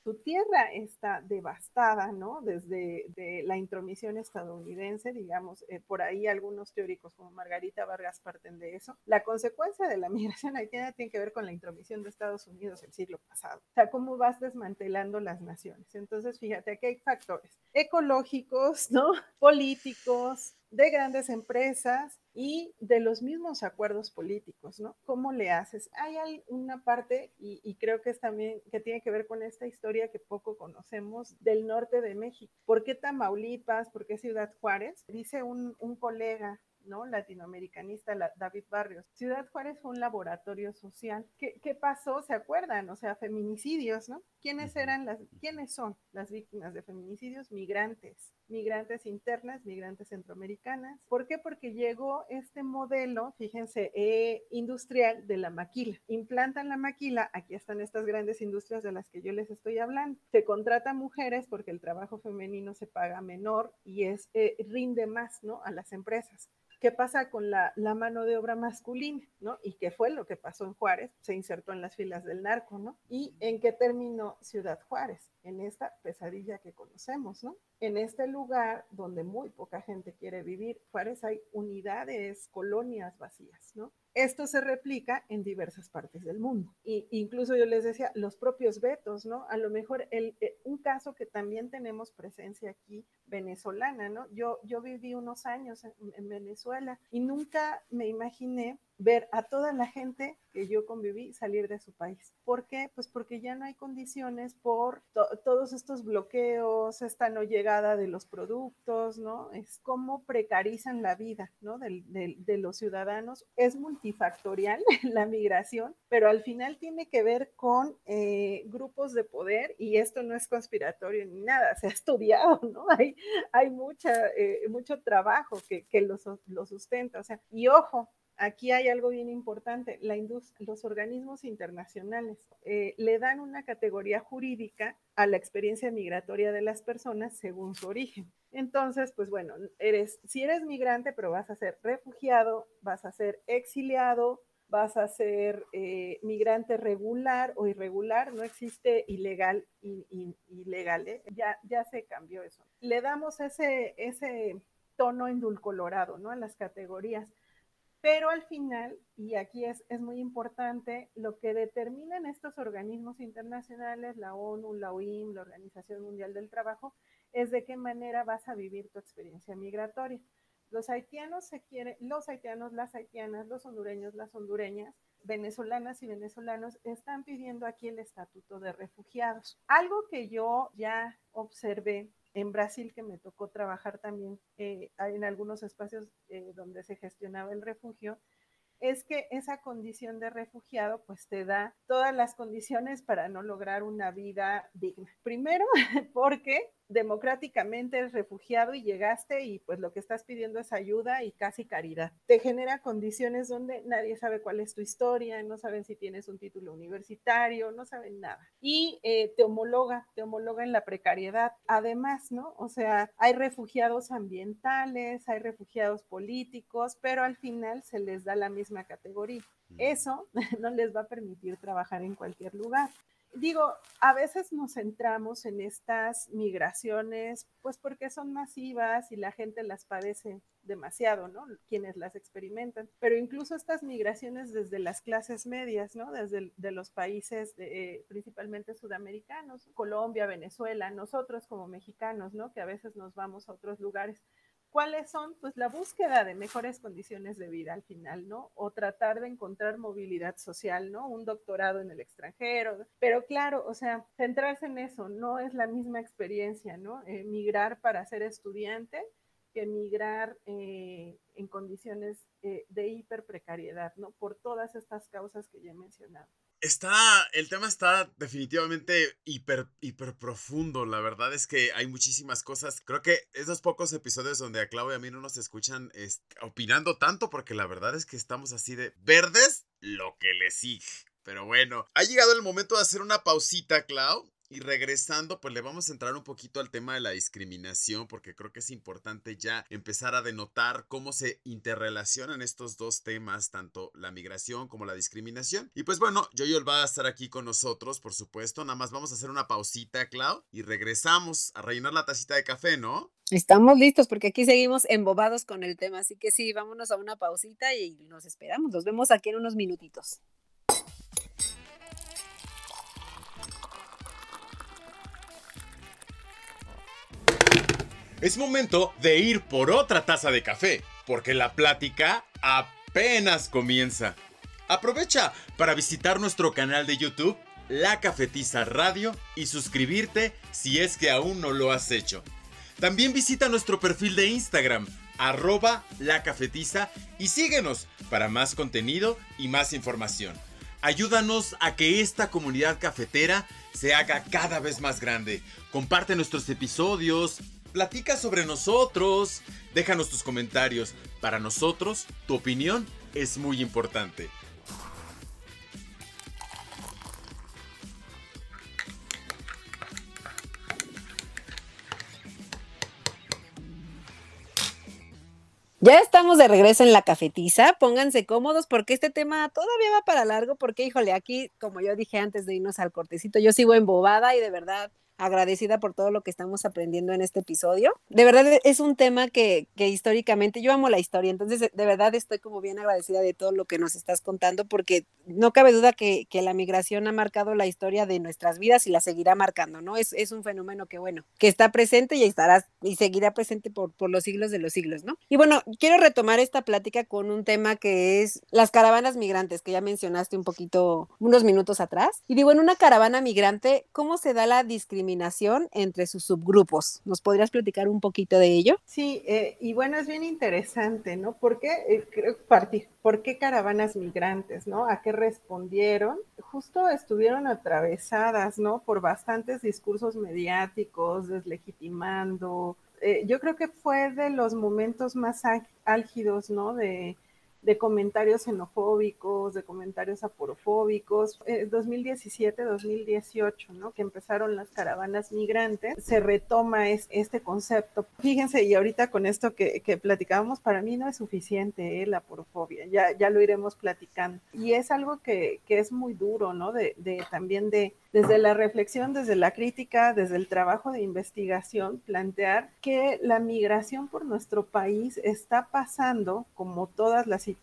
su tierra está devastada, ¿no? Desde la intromisión estadounidense, digamos, eh, por ahí algunos teóricos como Margarita Vargas parten de eso. La consecuencia de la migración haitiana tiene que ver con la intromisión de Estados Unidos el siglo pasado. O sea, cómo vas desmantelando las naciones. Entonces, fíjate, aquí hay factores ecológicos, ¿no? Políticos, de grandes empresas y de los mismos acuerdos políticos, ¿no? ¿Cómo le haces? Hay una parte, y, creo que es también que tiene que ver con esta historia que poco conocemos del norte de México. ¿Por qué Tamaulipas? ¿Por qué Ciudad Juárez? Dice un, colega ¿no? latinoamericanista David Barrios. Ciudad Juárez fue un laboratorio social. ¿Qué, ¿Qué, pasó? ¿Se acuerdan? O sea, feminicidios, ¿no? ¿Quiénes eran las, quiénes son las víctimas de feminicidios? Migrantes, migrantes internas, migrantes centroamericanas. ¿Por qué? Porque llegó este modelo, fíjense, eh, industrial de la maquila. Implantan la maquila, aquí están estas grandes industrias de las que yo les estoy hablando. Se contrata mujeres porque el trabajo femenino se paga menor y es, eh, rinde más, ¿no? A las empresas. ¿Qué pasa con la, mano de obra masculina? ¿no? ¿Y qué fue lo que pasó en Juárez? Se insertó en las filas del narco, ¿no? ¿Y en qué terminó Ciudad Juárez? En esta pesadilla que conocemos, ¿no? En este lugar donde muy poca gente quiere vivir, Juárez hay unidades, colonias vacías, ¿no? esto se replica en diversas partes del mundo. Y incluso yo les decía, los propios vetos, ¿no? A lo mejor el, eh, un caso que también tenemos presencia aquí venezolana, ¿no? Yo, yo viví unos años en Venezuela y nunca me imaginé ver a toda la gente que yo conviví salir de su país. ¿Por qué? Pues porque ya no hay condiciones por todos estos bloqueos, esta no llegada de los productos, ¿no? Es como precarizan la vida, ¿no? De, de los ciudadanos. Es multifactorial la migración, pero al final tiene que ver con eh, grupos de poder y esto no es conspiratorio ni nada, se ha estudiado, ¿no? Hay, hay eh, mucho trabajo que, que lo, lo sustenta, o sea, y ojo, aquí hay algo bien importante, los organismos internacionales eh, le dan una categoría jurídica a la experiencia migratoria de las personas según su origen. Entonces, pues bueno, eres, si eres migrante, pero vas a ser refugiado, vas a ser exiliado, vas a ser eh, migrante regular o irregular, no existe ilegal y, ilegal, ¿eh? ya, ya se cambió eso. Le damos ese, ese tono endulcolorado, ¿no? A las categorías pero al final, y aquí es, muy importante, lo que determinan estos organismos internacionales, la ONU, la OIM, la Organización Mundial del Trabajo, es de qué manera vas a vivir tu experiencia migratoria. Los haitianos se quieren, los haitianos, las haitianas, los hondureños, las hondureñas, venezolanas y venezolanos están pidiendo aquí el estatuto de refugiados. Algo que yo ya observé en Brasil, que me tocó trabajar también eh, en algunos espacios eh, donde se gestionaba el refugio, es que esa condición de refugiado pues te da todas las condiciones para no lograr una vida digna. Primero, porque democráticamente eres refugiado y llegaste y pues lo que estás pidiendo es ayuda y casi caridad. Te genera condiciones donde nadie sabe cuál es tu historia, no saben si tienes un título universitario, no saben nada. Y eh, te homologa, te homologa en la precariedad. Además, ¿no? O sea, hay refugiados ambientales, hay refugiados políticos, pero al final se les da la misma categoría. Mm. Eso no les va a permitir trabajar en cualquier lugar digo, a veces nos centramos en estas migraciones, pues porque son masivas y la gente las padece demasiado, ¿no? Quienes las experimentan. Pero incluso estas migraciones desde las clases medias, ¿no? Desde de los países eh, principalmente sudamericanos, Colombia, Venezuela, nosotros como mexicanos, ¿no? Que a veces nos vamos a otros lugares ¿Cuáles son? Pues la búsqueda de mejores condiciones de vida al final, ¿no? O tratar de encontrar movilidad social, ¿no? Un doctorado en el extranjero. Pero claro, o sea, centrarse en eso no es la misma experiencia, ¿no? Eh, migrar para ser estudiante que migrar eh, en condiciones eh, de hiper precariedad, ¿no? Por todas estas causas que ya he mencionado. Está, el tema está definitivamente hiper, hiper profundo. La verdad es que hay muchísimas cosas. Creo que esos pocos episodios donde a Clau y a mí no nos escuchan opinando tanto, porque la verdad es que estamos así de verdes, lo que le sigue. Pero bueno, ha llegado el momento de hacer una pausita, Clau. Y regresando, pues le vamos a entrar un poquito al tema de la discriminación, porque creo que es importante ya empezar a denotar cómo se interrelacionan estos dos temas, tanto la migración como la discriminación. Y pues bueno, Joyol va a estar aquí con nosotros, por supuesto. Nada más vamos a hacer una pausita, Clau, y regresamos a rellenar la tacita de café, ¿no? Estamos listos porque aquí seguimos embobados con el tema, así que sí, vámonos a una pausita y nos esperamos. Nos vemos aquí en unos minutitos. Es momento de ir por otra taza de café, porque la plática apenas comienza. Aprovecha para visitar nuestro canal de YouTube, La Cafetiza Radio, y suscribirte si es que aún no lo has hecho. También visita nuestro perfil de Instagram, arroba La Cafetiza, y síguenos para más contenido y más información. Ayúdanos a que esta comunidad cafetera se haga cada vez más grande. Comparte nuestros episodios, platica sobre nosotros, déjanos tus comentarios. Para nosotros, tu opinión es muy importante. Ya estamos de regreso en la cafetiza, pónganse cómodos porque este tema todavía va para largo porque, híjole, aquí, como yo dije antes de irnos al cortecito, yo sigo embobada y de verdad agradecida por todo lo que estamos aprendiendo en este episodio. De verdad es un tema que, que históricamente, yo amo la historia, entonces de verdad estoy como bien agradecida de todo lo que nos estás contando porque no cabe duda que, que la migración ha marcado la historia de nuestras vidas y la seguirá marcando, ¿no? Es, es un fenómeno que, bueno, que está presente y estará y seguirá presente por, por los siglos de los siglos, ¿no? Y bueno, quiero retomar esta plática con un tema que es las caravanas migrantes, que ya mencionaste un poquito, unos minutos atrás. Y digo, en una caravana migrante, ¿cómo se da la discriminación entre sus subgrupos? ¿Nos podrías platicar un poquito de ello? Sí, eh, y bueno, es bien interesante, ¿no? ¿Por qué, eh, partir, ¿por qué caravanas migrantes, ¿no? ¿A qué respondieron? Justo estuvieron atravesadas, ¿no? Por bastantes discursos mediáticos, deslegitimando, eh, yo creo que fue de los momentos más álgidos, ¿no? De, de comentarios xenofóbicos, de comentarios aporofóbicos. 2017-2018, eh, ¿no? Que empezaron las caravanas migrantes, se retoma es, este concepto. Fíjense, y ahorita con esto que, que platicábamos, para mí no es suficiente ¿eh? la aporofobia, ya, ya lo iremos platicando. Y es algo que, que es muy duro, ¿no? De, de también de desde la reflexión, desde la crítica, desde el trabajo de investigación, plantear que la migración por nuestro país está pasando, como todas las situaciones,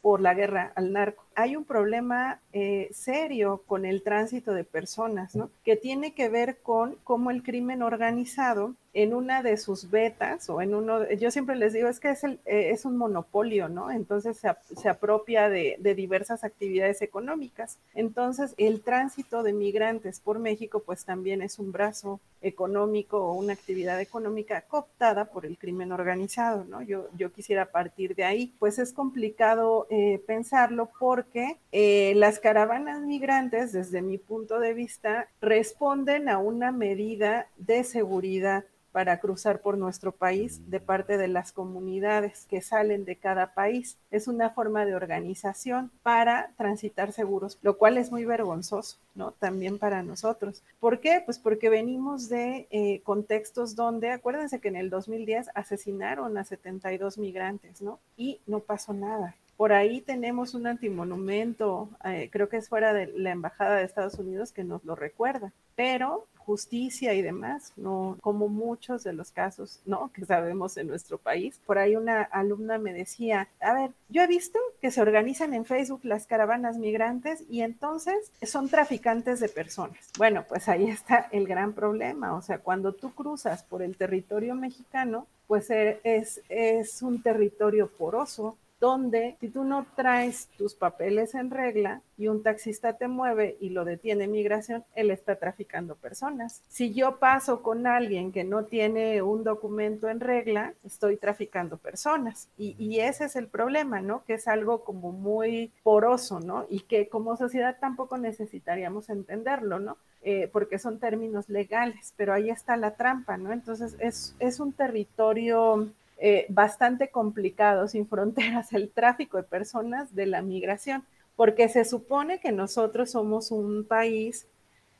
por la guerra al narco. Hay un problema eh, serio con el tránsito de personas, ¿no? Que tiene que ver con cómo el crimen organizado en una de sus betas o en uno, yo siempre les digo, es que es, el, eh, es un monopolio, ¿no? Entonces se, se apropia de, de, diversas actividades económicas. Entonces el tránsito de migrantes por México pues también es un brazo económico o una actividad económica cooptada por el crimen organizado, ¿no? Yo, yo quisiera partir de ahí. Pues es complicado eh, pensarlo porque eh, las caravanas migrantes, desde mi punto de vista, responden a una medida de seguridad para cruzar por nuestro país de parte de las comunidades que salen de cada país. Es una forma de organización para transitar seguros, lo cual es muy vergonzoso, ¿no? También para nosotros. ¿Por qué? Pues porque venimos de eh, contextos donde, acuérdense que en el 2010 asesinaron a 72 migrantes, ¿no? Y no pasó nada. Por ahí tenemos un antimonumento, eh, creo que es fuera de la Embajada de Estados Unidos que nos lo recuerda, pero justicia y demás, no como muchos de los casos, ¿no? Que sabemos en nuestro país. Por ahí una alumna me decía, a ver, yo he visto que se organizan en Facebook las caravanas migrantes y entonces son traficantes de personas. Bueno, pues ahí está el gran problema, o sea, cuando tú cruzas por el territorio mexicano, pues e, es, es un territorio poroso, donde si tú no traes tus papeles en regla y un taxista te mueve y lo detiene migración, él está traficando personas. Si yo paso con alguien que no tiene un documento en regla, estoy traficando personas. Y, ese es el problema, ¿no? Que es algo como muy poroso, ¿no? Y que como sociedad tampoco necesitaríamos entenderlo, ¿no? Eh, porque son términos legales, pero ahí está la trampa, ¿no? Entonces es, es un territorio eh, bastante complicado, sin fronteras, el tráfico de personas de la migración, porque se supone que nosotros somos un país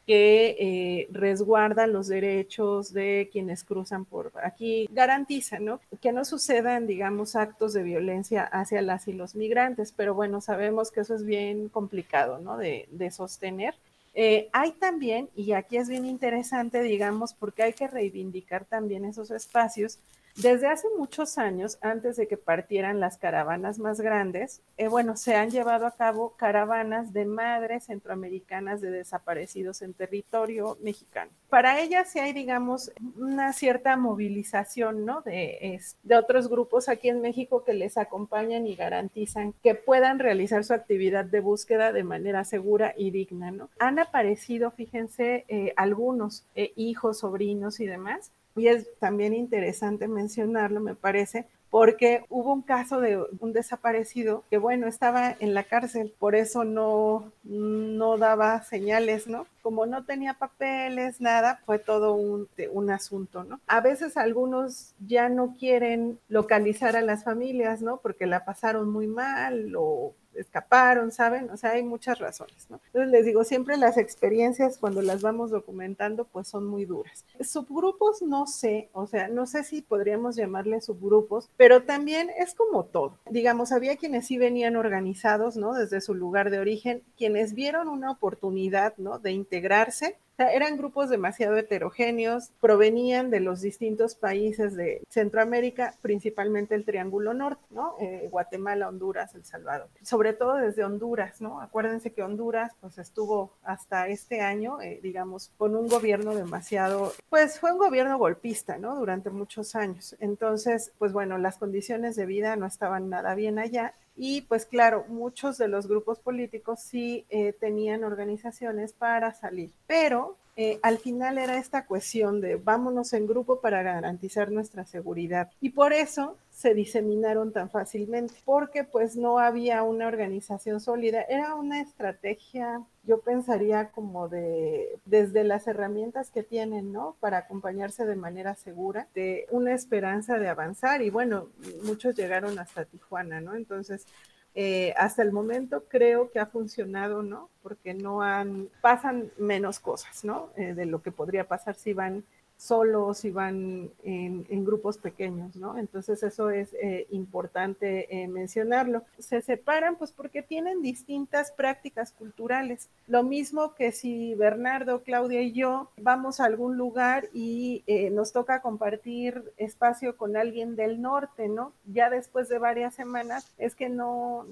que eh, resguarda los derechos de quienes cruzan por aquí, garantiza, ¿no? Que no sucedan, digamos, actos de violencia hacia las y los migrantes, pero bueno, sabemos que eso es bien complicado, ¿no? De, sostener. Eh, hay también, y aquí es bien interesante, digamos, porque hay que reivindicar también esos espacios, desde hace muchos años, antes de que partieran las caravanas más grandes, eh, bueno, se han llevado a cabo caravanas de madres centroamericanas de desaparecidos en territorio mexicano. Para ellas sí hay, digamos, una cierta movilización, ¿no? De, de otros grupos aquí en México que les acompañan y garantizan que puedan realizar su actividad de búsqueda de manera segura y digna, ¿no? Han aparecido, fíjense, eh, algunos eh, hijos, sobrinos y demás, y es también interesante mencionarlo, me parece, porque hubo un caso de un desaparecido que, bueno, estaba en la cárcel, por eso no, no daba señales, ¿no? Como no tenía papeles, nada, fue todo un, un asunto, ¿no? A veces algunos ya no quieren localizar a las familias, ¿no? Porque la pasaron muy mal o escaparon, ¿saben? O sea, hay muchas razones, ¿no? Entonces les digo, siempre las experiencias cuando las vamos documentando, pues son muy duras. Subgrupos, no sé, o sea, no sé si podríamos llamarle subgrupos, pero también es como todo. Digamos, había quienes sí venían organizados, ¿no? Desde su lugar de origen, quienes vieron una oportunidad, ¿no? De integrarse Sea, eran grupos demasiado heterogéneos, provenían de los distintos países de Centroamérica, principalmente el Triángulo Norte, ¿no? Eh, Guatemala, Honduras, El Salvador. Sobre todo desde Honduras, ¿no? Acuérdense que Honduras, pues estuvo hasta este año, eh, digamos, con un gobierno demasiado, pues fue un gobierno golpista, ¿no? Durante muchos años. Entonces, pues bueno, las condiciones de vida no estaban nada bien allá y pues claro, muchos de los grupos políticos sí eh, tenían organizaciones para salir, pero eh, al final era esta cuestión de vámonos en grupo para garantizar nuestra seguridad. Y por eso se diseminaron tan fácilmente, porque pues no había una organización sólida, era una estrategia, yo pensaría como de, desde las herramientas que tienen, ¿no? Para acompañarse de manera segura, de una esperanza de avanzar y bueno, muchos llegaron hasta Tijuana, ¿no? Entonces, eh, hasta el momento creo que ha funcionado, ¿no? Porque no han, pasan menos cosas, ¿no? Eh, de lo que podría pasar si van solos y van en, grupos pequeños, ¿no? Entonces eso es eh, importante eh, mencionarlo. Se separan pues porque tienen distintas prácticas culturales. Lo mismo que si Bernardo, Claudia y yo vamos a algún lugar y eh, nos toca compartir espacio con alguien del norte, ¿no? Ya después de varias semanas es que no,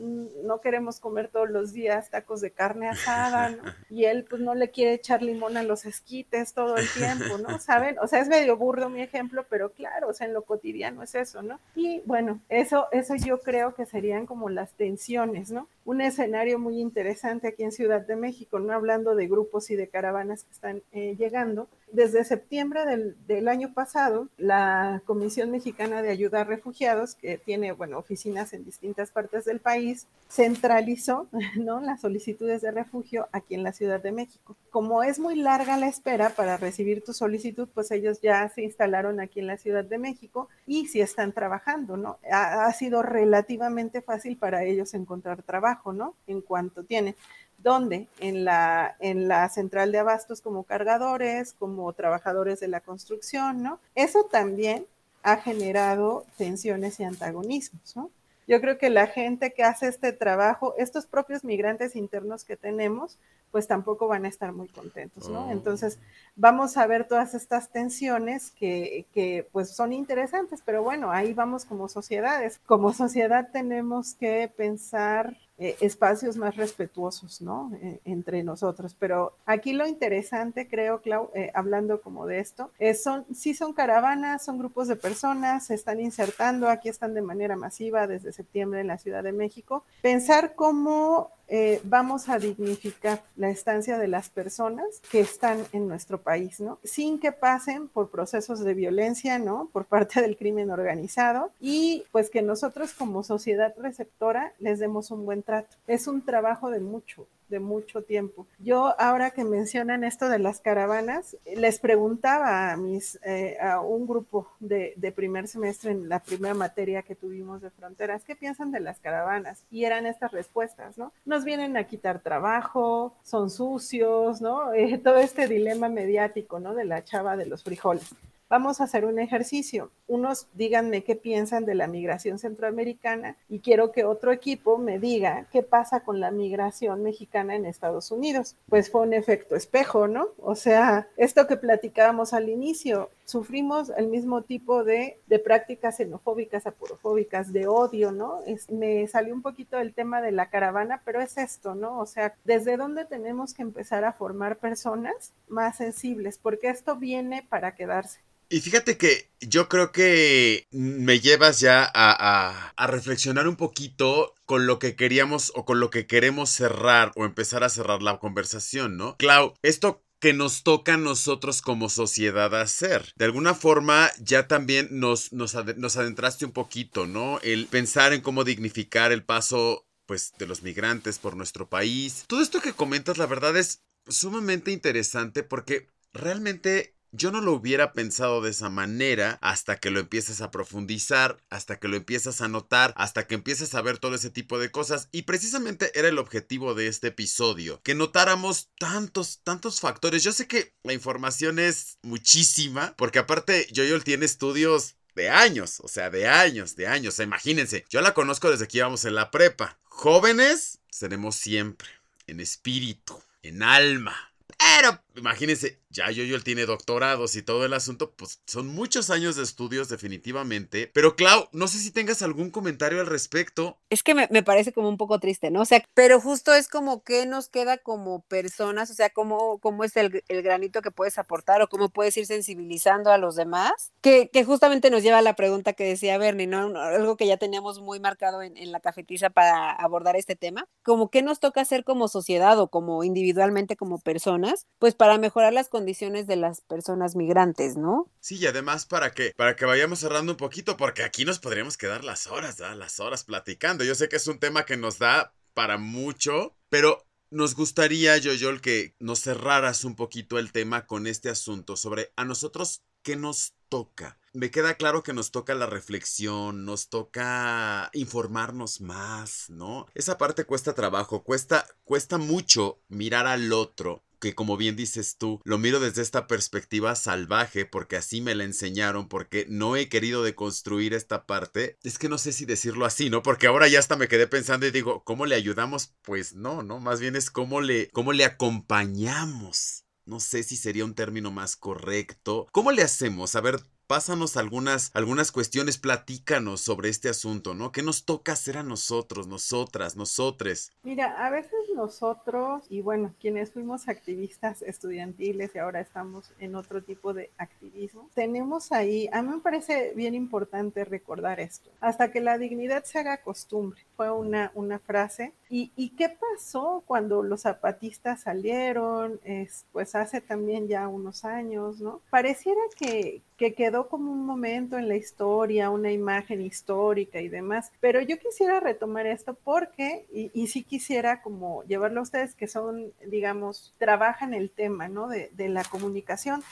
no queremos comer todos los días tacos de carne asada, ¿no? Y él pues no le quiere echar limón a los esquites todo el tiempo, ¿no? ¿Saben? O sea, es medio burdo mi ejemplo, pero claro, o sea, en lo cotidiano es eso, ¿no? Y bueno, eso, eso yo creo que serían como las tensiones, ¿no? Un escenario muy interesante aquí en Ciudad de México, ¿no? Hablando de grupos y de caravanas que están eh, llegando, desde septiembre del, año pasado, la Comisión Mexicana de Ayuda a Refugiados, que tiene, bueno, oficinas en distintas partes del país, centralizó, ¿no? Las solicitudes de refugio aquí en la Ciudad de México. Como es muy larga la espera para recibir tu solicitud, pues ellos ya se instalaron aquí en la Ciudad de México y sí están trabajando, ¿no? Ha, ha sido relativamente fácil para ellos encontrar trabajo, ¿no? En cuanto tienen. ¿Dónde? En la, en la central de abastos como cargadores, como trabajadores de la construcción, ¿no? Eso también ha generado tensiones y antagonismos, ¿no? Yo creo que la gente que hace este trabajo, estos propios migrantes internos que tenemos, pues tampoco van a estar muy contentos, ¿no? Oh. Entonces, vamos a ver todas estas tensiones que, que, pues son interesantes, pero bueno, ahí vamos como sociedades. Como sociedad tenemos que pensar eh, espacios más respetuosos, ¿no? Eh, entre nosotros. Pero aquí lo interesante, creo, Clau, eh, hablando como de esto, son, sí son caravanas, son grupos de personas, se están insertando, aquí están de manera masiva desde septiembre en la Ciudad de México. Pensar cómo vamos a dignificar la estancia de las personas que están en nuestro país, ¿no? Sin que pasen por procesos de violencia, ¿no? Por parte del crimen organizado y pues que nosotros como sociedad receptora les demos un buen trato. Es un trabajo de mucho, de mucho tiempo. Yo ahora que mencionan esto de las caravanas, les preguntaba a mis eh, a un grupo de, de, primer semestre en la primera materia que tuvimos de fronteras, ¿qué piensan de las caravanas? Y eran estas respuestas, ¿no? Nos vienen a quitar trabajo, son sucios, ¿no? Eh, todo este dilema mediático, ¿no? De la chava de los frijoles vamos a hacer un ejercicio. Unos díganme qué piensan de la migración centroamericana y quiero que otro equipo me diga qué pasa con la migración mexicana en Estados Unidos. Pues fue un efecto espejo, ¿no? O sea, esto que platicábamos al inicio, sufrimos el mismo tipo de, prácticas xenofóbicas, apurofóbicas, de odio, ¿no? me salió un poquito el tema de la caravana, pero es esto, ¿no? O sea, ¿desde dónde tenemos que empezar a formar personas más sensibles? Porque esto viene para quedarse. Y fíjate que yo creo que me llevas ya a, a, reflexionar un poquito con lo que queríamos o con lo que queremos cerrar o empezar a cerrar la conversación, ¿no? Clau, esto que nos toca a nosotros como sociedad hacer. De alguna forma ya también nos, nos, nos adentraste un poquito, ¿no? El pensar en cómo dignificar el paso pues de los migrantes por nuestro país. Todo esto que comentas la verdad es sumamente interesante porque realmente yo no lo hubiera pensado de esa manera hasta que lo empiezas a profundizar, hasta que lo empiezas a notar, hasta que empiezas a ver todo ese tipo de cosas. Y precisamente era el objetivo de este episodio, que notáramos tantos, tantos factores. Yo sé que la información es muchísima, porque aparte Joyol tiene estudios de años, o sea, de años, de años. imagínense, yo la conozco desde que íbamos en la prepa. Jóvenes seremos siempre, en espíritu, en alma Pero imagínense, ya Yoyol tiene doctorados y todo el asunto, pues son muchos años de estudios definitivamente. Pero Clau, no sé si tengas algún comentario al respecto. Es que me, me parece como un poco triste, ¿no? O sea, pero justo es como que nos queda como personas, o sea, cómo, cómo es el, el granito que puedes aportar o cómo puedes ir sensibilizando a los demás, que, que justamente nos lleva a la pregunta que decía Bernie, ¿no? Algo que ya teníamos muy marcado en, en la cafetiza para abordar este tema, como qué nos toca hacer como sociedad o como individualmente como personas, pues para mejorar las condiciones de las personas migrantes, ¿no? Sí, y además para que, para que vayamos cerrando un poquito, porque aquí nos podríamos quedar las horas, ¿verdad? las horas platicando. Yo sé que es un tema que nos da para mucho, pero nos gustaría, Yoyol, que nos cerraras un poquito el tema con este asunto sobre a nosotros qué nos toca. Me queda claro que nos toca la reflexión, nos toca informarnos más, ¿no? Esa parte cuesta trabajo, cuesta, cuesta mucho mirar al otro que como bien dices tú, lo miro desde esta perspectiva salvaje porque así me la enseñaron, porque no he querido deconstruir esta parte. Es que no sé si decirlo así, ¿no? Porque ahora ya hasta me quedé pensando y digo, ¿cómo le ayudamos? Pues no, ¿no? Más bien es cómo le, cómo le acompañamos. No sé si sería un término más correcto. ¿Cómo le hacemos? A ver, pásanos algunas, algunas cuestiones, platícanos sobre este asunto, ¿no? ¿Qué nos toca hacer a nosotros, nosotras, nosotres? Mira, a veces nosotros, y bueno, quienes fuimos activistas estudiantiles y ahora estamos en otro tipo de activismo, tenemos ahí, a mí me parece bien importante recordar esto, hasta que la dignidad se haga costumbre, una, frase. ¿Y, ¿Y qué pasó cuando los zapatistas salieron? Es, pues hace también ya unos años, ¿no? Pareciera que, que quedó como un momento en la historia, una imagen histórica y demás. Pero yo quisiera retomar esto porque, y, y sí quisiera como llevarlo a ustedes que son, digamos, trabajan el tema, ¿no? De la comunicación.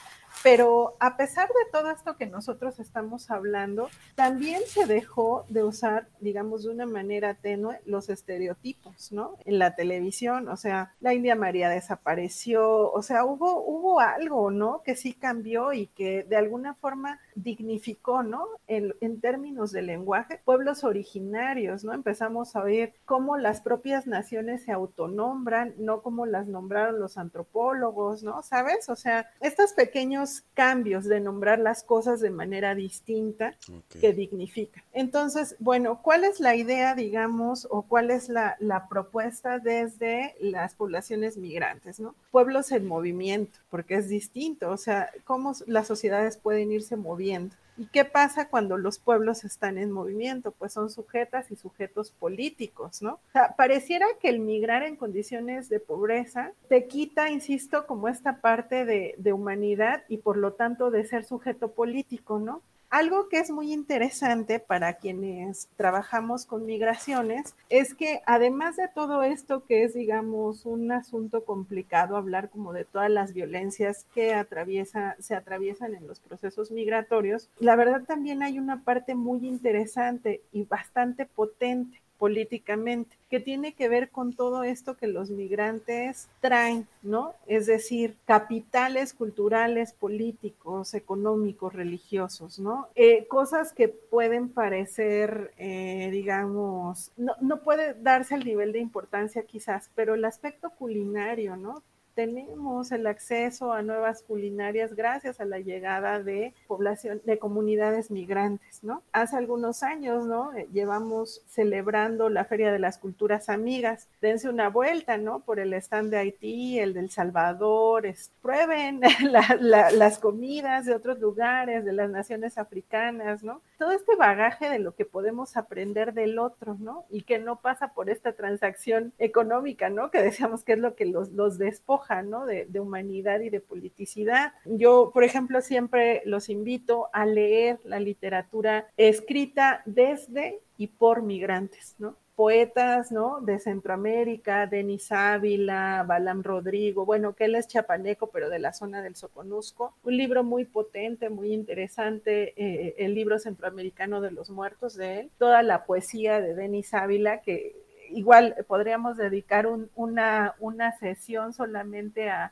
Pero a pesar de todo esto que nosotros estamos hablando, también se dejó de usar, digamos, de una manera tenue los estereotipos, ¿no? En la televisión, o sea, la India María desapareció, o sea, hubo, hubo algo, ¿no? Que sí cambió y que de alguna forma dignificó, ¿no? En, en términos de lenguaje, pueblos originarios, ¿no? Empezamos a oír cómo las propias naciones se autonombran, no como las nombraron los antropólogos, ¿no? ¿Sabes? O sea, estos pequeños cambios de nombrar las cosas de manera distinta que dignifica. Entonces, bueno, ¿cuál es la idea, digamos, o cuál es la, la propuesta desde las poblaciones migrantes, ¿no? Pueblos en movimiento, porque es distinto, o sea, cómo las sociedades pueden irse moviendo. ¿Y qué pasa cuando los pueblos están en movimiento? Pues son sujetas y sujetos políticos, ¿no? O sea, pareciera que el migrar en condiciones de pobreza te quita, insisto, como esta parte de, de humanidad y por lo tanto de ser sujeto político, ¿no? Algo que es muy interesante para quienes trabajamos con migraciones es que además de todo esto que es, digamos, un asunto complicado, hablar como de todas las violencias que atraviesa, se atraviesan en los procesos migratorios, la verdad también hay una parte muy interesante y bastante potente políticamente, que tiene que ver con todo esto que los migrantes traen, ¿no? Es decir, capitales culturales, políticos, económicos, religiosos, ¿no? Eh, cosas que pueden parecer, eh, digamos, no, no puede darse el nivel de importancia quizás, pero el aspecto culinario, ¿no? Tenemos el acceso a nuevas culinarias gracias a la llegada de población, de comunidades migrantes, ¿no? Hace algunos años, ¿no? Eh, llevamos celebrando la Feria de las Culturas Amigas. Dense una vuelta, ¿no? Por el stand de Haití, el del Salvador, es, prueben la, la, las comidas de otros lugares, de las naciones africanas, ¿no? Todo este bagaje de lo que podemos aprender del otro, ¿no? Y que no pasa por esta transacción económica, ¿no? Que decíamos que es lo que los, los despoja, de, humanidad y de politicidad. Yo, por ejemplo, siempre los invito a leer la literatura escrita desde y por migrantes, ¿no? poetas, ¿no? De Centroamérica, Denis Ávila, Balam Rodrigo, bueno, que él es chapaneco, pero de la zona del Soconusco. Un libro muy potente, muy interesante, eh, el libro centroamericano de los muertos de él. Toda la poesía de Denis Ávila, que igual podríamos dedicar un, una, una sesión solamente a,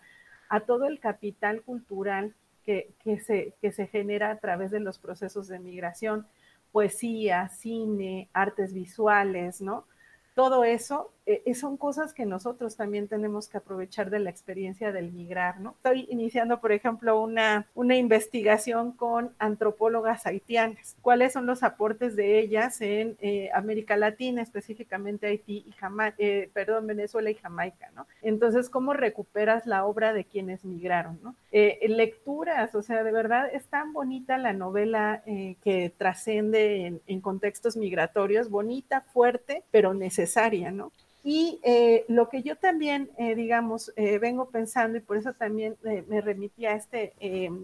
a todo el capital cultural que, que, se, que se genera a través de los procesos de migración poesía, cine, artes visuales, ¿no? Todo eso eh, son cosas que nosotros también tenemos que aprovechar de la experiencia del migrar, ¿no? Estoy iniciando, por ejemplo, una, una investigación con antropólogas haitianas. ¿Cuáles son los aportes de ellas en eh, América Latina, específicamente Haití y Jamaica, eh, perdón, Venezuela y Jamaica, ¿no? Entonces, ¿cómo recuperas la obra de quienes migraron, ¿no? lecturas, o sea, de verdad es tan bonita la novela que trascende en, en contextos migratorios, bonita, fuerte, pero necesaria, ¿no? Y eh, lo que yo también, eh, digamos, eh, vengo pensando, y por eso también me remití a este,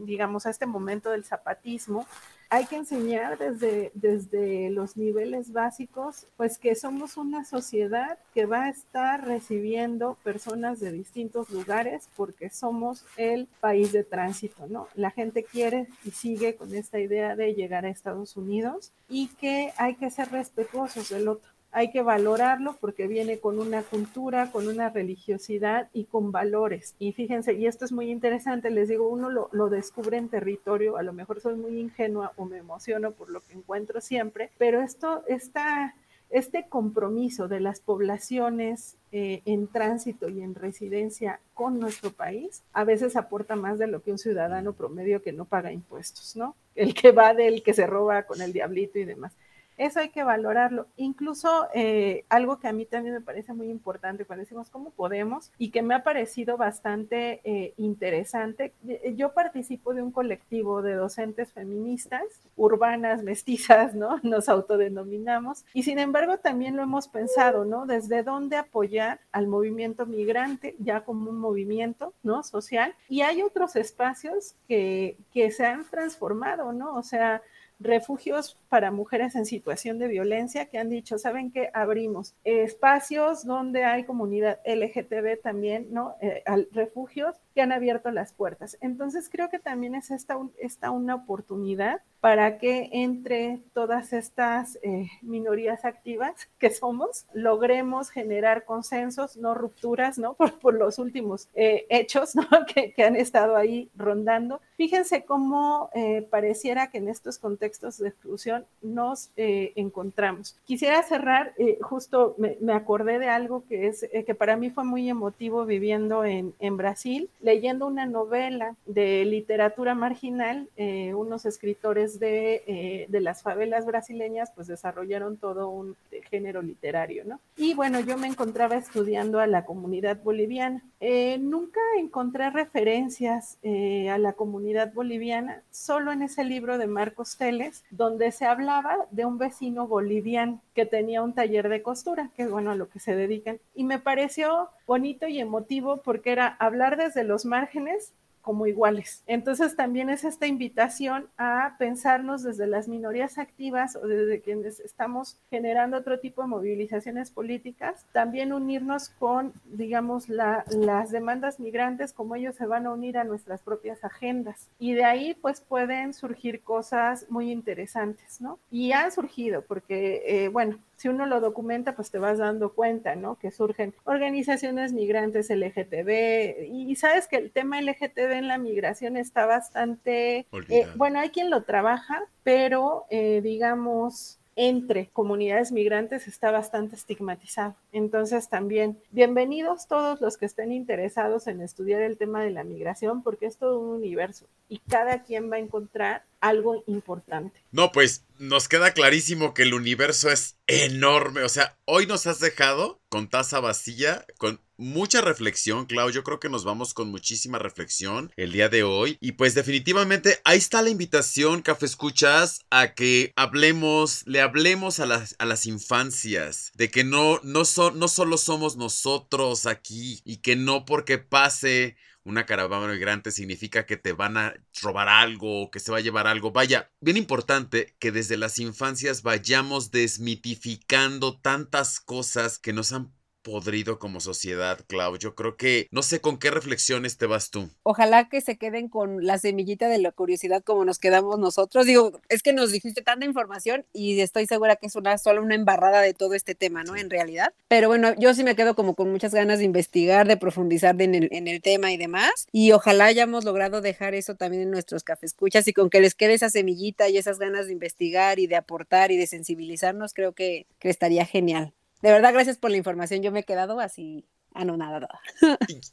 digamos, a este momento del zapatismo, hay que enseñar desde, desde los niveles básicos, pues que somos una sociedad que va a estar recibiendo personas de distintos lugares porque somos el país de tránsito, ¿no? La gente quiere y sigue con esta idea de llegar a Estados Unidos y que hay que ser respetuosos del otro hay que valorarlo porque viene con una cultura, con una religiosidad y con valores. Y fíjense, y esto es muy interesante, les digo, uno lo, descubre en territorio, a lo mejor soy muy ingenua o me emociono por lo que encuentro siempre, pero esto está este compromiso de las poblaciones eh, en tránsito y en residencia con nuestro país a veces aporta más de lo que un ciudadano promedio que no paga impuestos, ¿no? El que va del que se roba con el diablito y demás. Eso hay que valorarlo. Incluso eh, algo que a mí también me parece muy importante cuando decimos cómo podemos y que me ha parecido bastante eh, interesante. Eh, yo participo de un colectivo de docentes feministas, urbanas, mestizas, ¿no? Nos autodenominamos. Y sin embargo también lo hemos pensado, ¿no? Desde dónde apoyar al movimiento migrante ya como un movimiento, ¿no? Social. Y hay otros espacios que, que se han transformado, ¿no? O sea, refugios para mujeres en situación de violencia que han dicho, ¿saben qué? Abrimos espacios donde hay comunidad LGTB también, ¿no? Eh, refugios que han abierto las puertas. Entonces creo que también es esta, esta una oportunidad para que entre todas estas eh, minorías activas que somos, logremos generar consensos, no rupturas, ¿no? Por, por los últimos eh, hechos, ¿no? Que, que, han estado ahí rondando. Fíjense cómo eh, pareciera que en estos contextos de exclusión nos encontramos. Quisiera cerrar, justo me, me, acordé de algo que, es, que para mí fue muy emotivo viviendo en, en Brasil leyendo una novela de literatura marginal, eh, unos escritores de, eh, de, las favelas brasileñas pues desarrollaron todo un género literario, ¿no? Y bueno, yo me encontraba estudiando a la comunidad boliviana. Eh, nunca encontré referencias a la comunidad boliviana, solo en ese libro de Marcos Teles, donde se hablaba de un vecino boliviano que tenía un taller de costura, que es bueno a lo que se dedican. Y me pareció bonito y emotivo porque era hablar desde los márgenes como iguales. Entonces también es esta invitación a pensarnos desde las minorías activas o desde quienes estamos generando otro tipo de movilizaciones políticas, también unirnos con, digamos, las demandas migrantes, como ellos se van a unir a nuestras propias agendas. Y de ahí pues pueden surgir cosas muy interesantes, ¿no? Y han surgido porque, eh, bueno, si uno lo documenta, pues te vas dando cuenta, ¿no? Que surgen organizaciones migrantes LGTB y, sabes que el tema LGTB en la migración está bastante, eh, bueno, hay quien lo trabaja, pero eh, digamos, entre comunidades migrantes está bastante estigmatizado. Entonces también, bienvenidos todos los que estén interesados en estudiar el tema de la migración, porque es todo un universo y cada quien va a encontrar algo importante. No, pues nos queda clarísimo que el universo es enorme. O sea, hoy nos has dejado con taza vacía, con mucha reflexión, Clau. Yo creo que nos vamos con muchísima reflexión el día de hoy. Y pues definitivamente ahí está la invitación, Café Escuchas, a que hablemos, le hablemos a las, a las infancias, de que no, no, no solo somos nosotros aquí y que no porque pase una caravana migrante significa que te van a robar algo o que se va a llevar algo. Vaya, bien importante que desde las infancias vayamos desmitificando tantas cosas que nos han podrido como sociedad, Clau. Yo creo que no sé con qué reflexiones te vas tú. Ojalá que se queden con la semillita de la curiosidad como nos quedamos nosotros. Digo, es que nos dijiste tanta información y estoy segura que es una solo una embarrada de todo este tema, ¿no? En realidad. Pero bueno, yo sí me quedo como con muchas ganas de investigar, de profundizar en, el, en el tema y demás. Y ojalá hayamos logrado dejar eso también en nuestros cafescuchas y con que les quede esa semillita y esas ganas de investigar y de aportar y de sensibilizarnos, creo que, que estaría genial. De verdad, gracias por la información. Yo me he quedado así anonadada.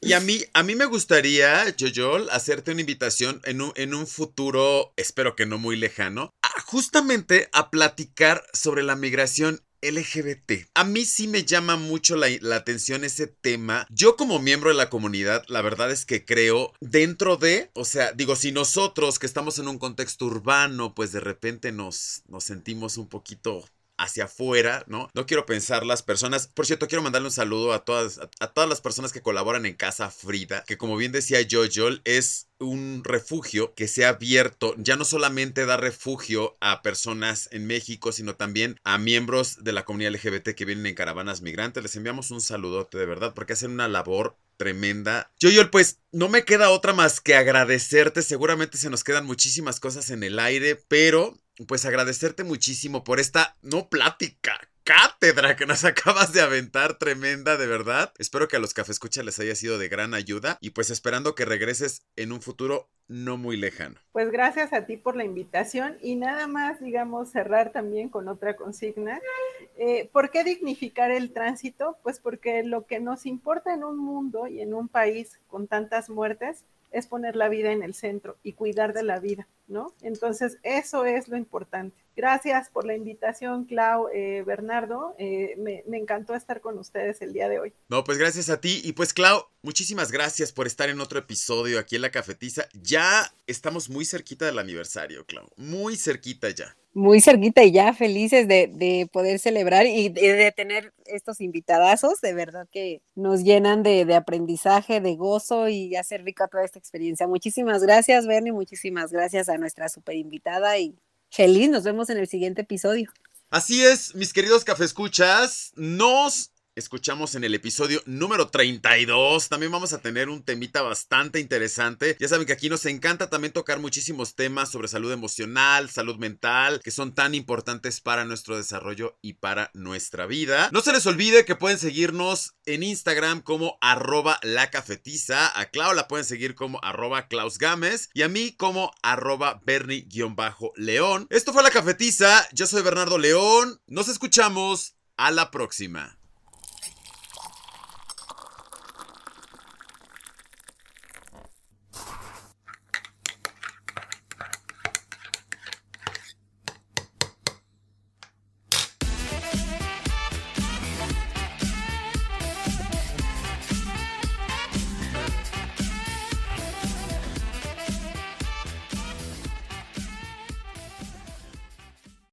Y, a mí, a mí me gustaría, Joyol, hacerte una invitación en un, en un futuro, espero que no muy lejano, justamente a platicar sobre la migración LGBT. A mí sí me llama mucho la, la atención ese tema. Yo como miembro de la comunidad, la verdad es que creo dentro de, o sea, digo, si nosotros que estamos en un contexto urbano, pues de repente nos, nos sentimos un poquito hacia afuera, ¿no? No quiero pensar las personas. Por cierto, quiero mandarle un saludo a todas, a, todas las personas que colaboran en Casa Frida, que como bien decía Jojo, es un refugio que se ha abierto, ya no solamente da refugio a personas en México, sino también a miembros de la comunidad LGBT que vienen en caravanas migrantes. Les enviamos un saludote de verdad porque hacen una labor tremenda. Yoyol, pues no me queda otra más que agradecerte. Seguramente se nos quedan muchísimas cosas en el aire, pero pues agradecerte muchísimo por esta no plática. Cátedra que nos acabas de aventar, tremenda, de verdad. Espero que a los Café Escucha les haya sido de gran ayuda y pues esperando que regreses en un futuro no muy lejano. Pues gracias a ti por la invitación y nada más, digamos, cerrar también con otra consigna. Eh, ¿Por qué dignificar el tránsito? Pues porque lo que nos importa en un mundo y en un país con tantas muertes es poner la vida en el centro y cuidar de la vida, ¿no? Entonces, eso es lo importante. Gracias por la invitación, Clau, eh, Bernardo. Eh, me, me, encantó estar con ustedes el día de hoy. No, pues gracias a ti. Y pues, Clau, muchísimas gracias por estar en otro episodio aquí en La Cafetiza. Ya estamos muy cerquita del aniversario, Clau. Muy cerquita ya. Muy cerquita y ya felices de, de poder celebrar y de, tener estos invitadazos. De verdad que nos llenan de, de aprendizaje, de gozo y hacer rica toda esta experiencia. Muchísimas gracias, Bernie. Muchísimas gracias a nuestra super invitada y feliz, nos vemos en el siguiente episodio. Así es, mis queridos cafescuchas, nos escuchamos en el episodio número 32. También vamos a tener un temita bastante interesante. Ya saben que aquí nos encanta también tocar muchísimos temas sobre salud emocional, salud mental, que son tan importantes para nuestro desarrollo y para nuestra vida. No se les olvide que pueden seguirnos en Instagram como arroba la cafetiza. A Clau la pueden seguir como arroba Klaus y a mí como arroba Bernie-León. Esto fue la cafetiza. Yo soy Bernardo León. Nos escuchamos. A la próxima.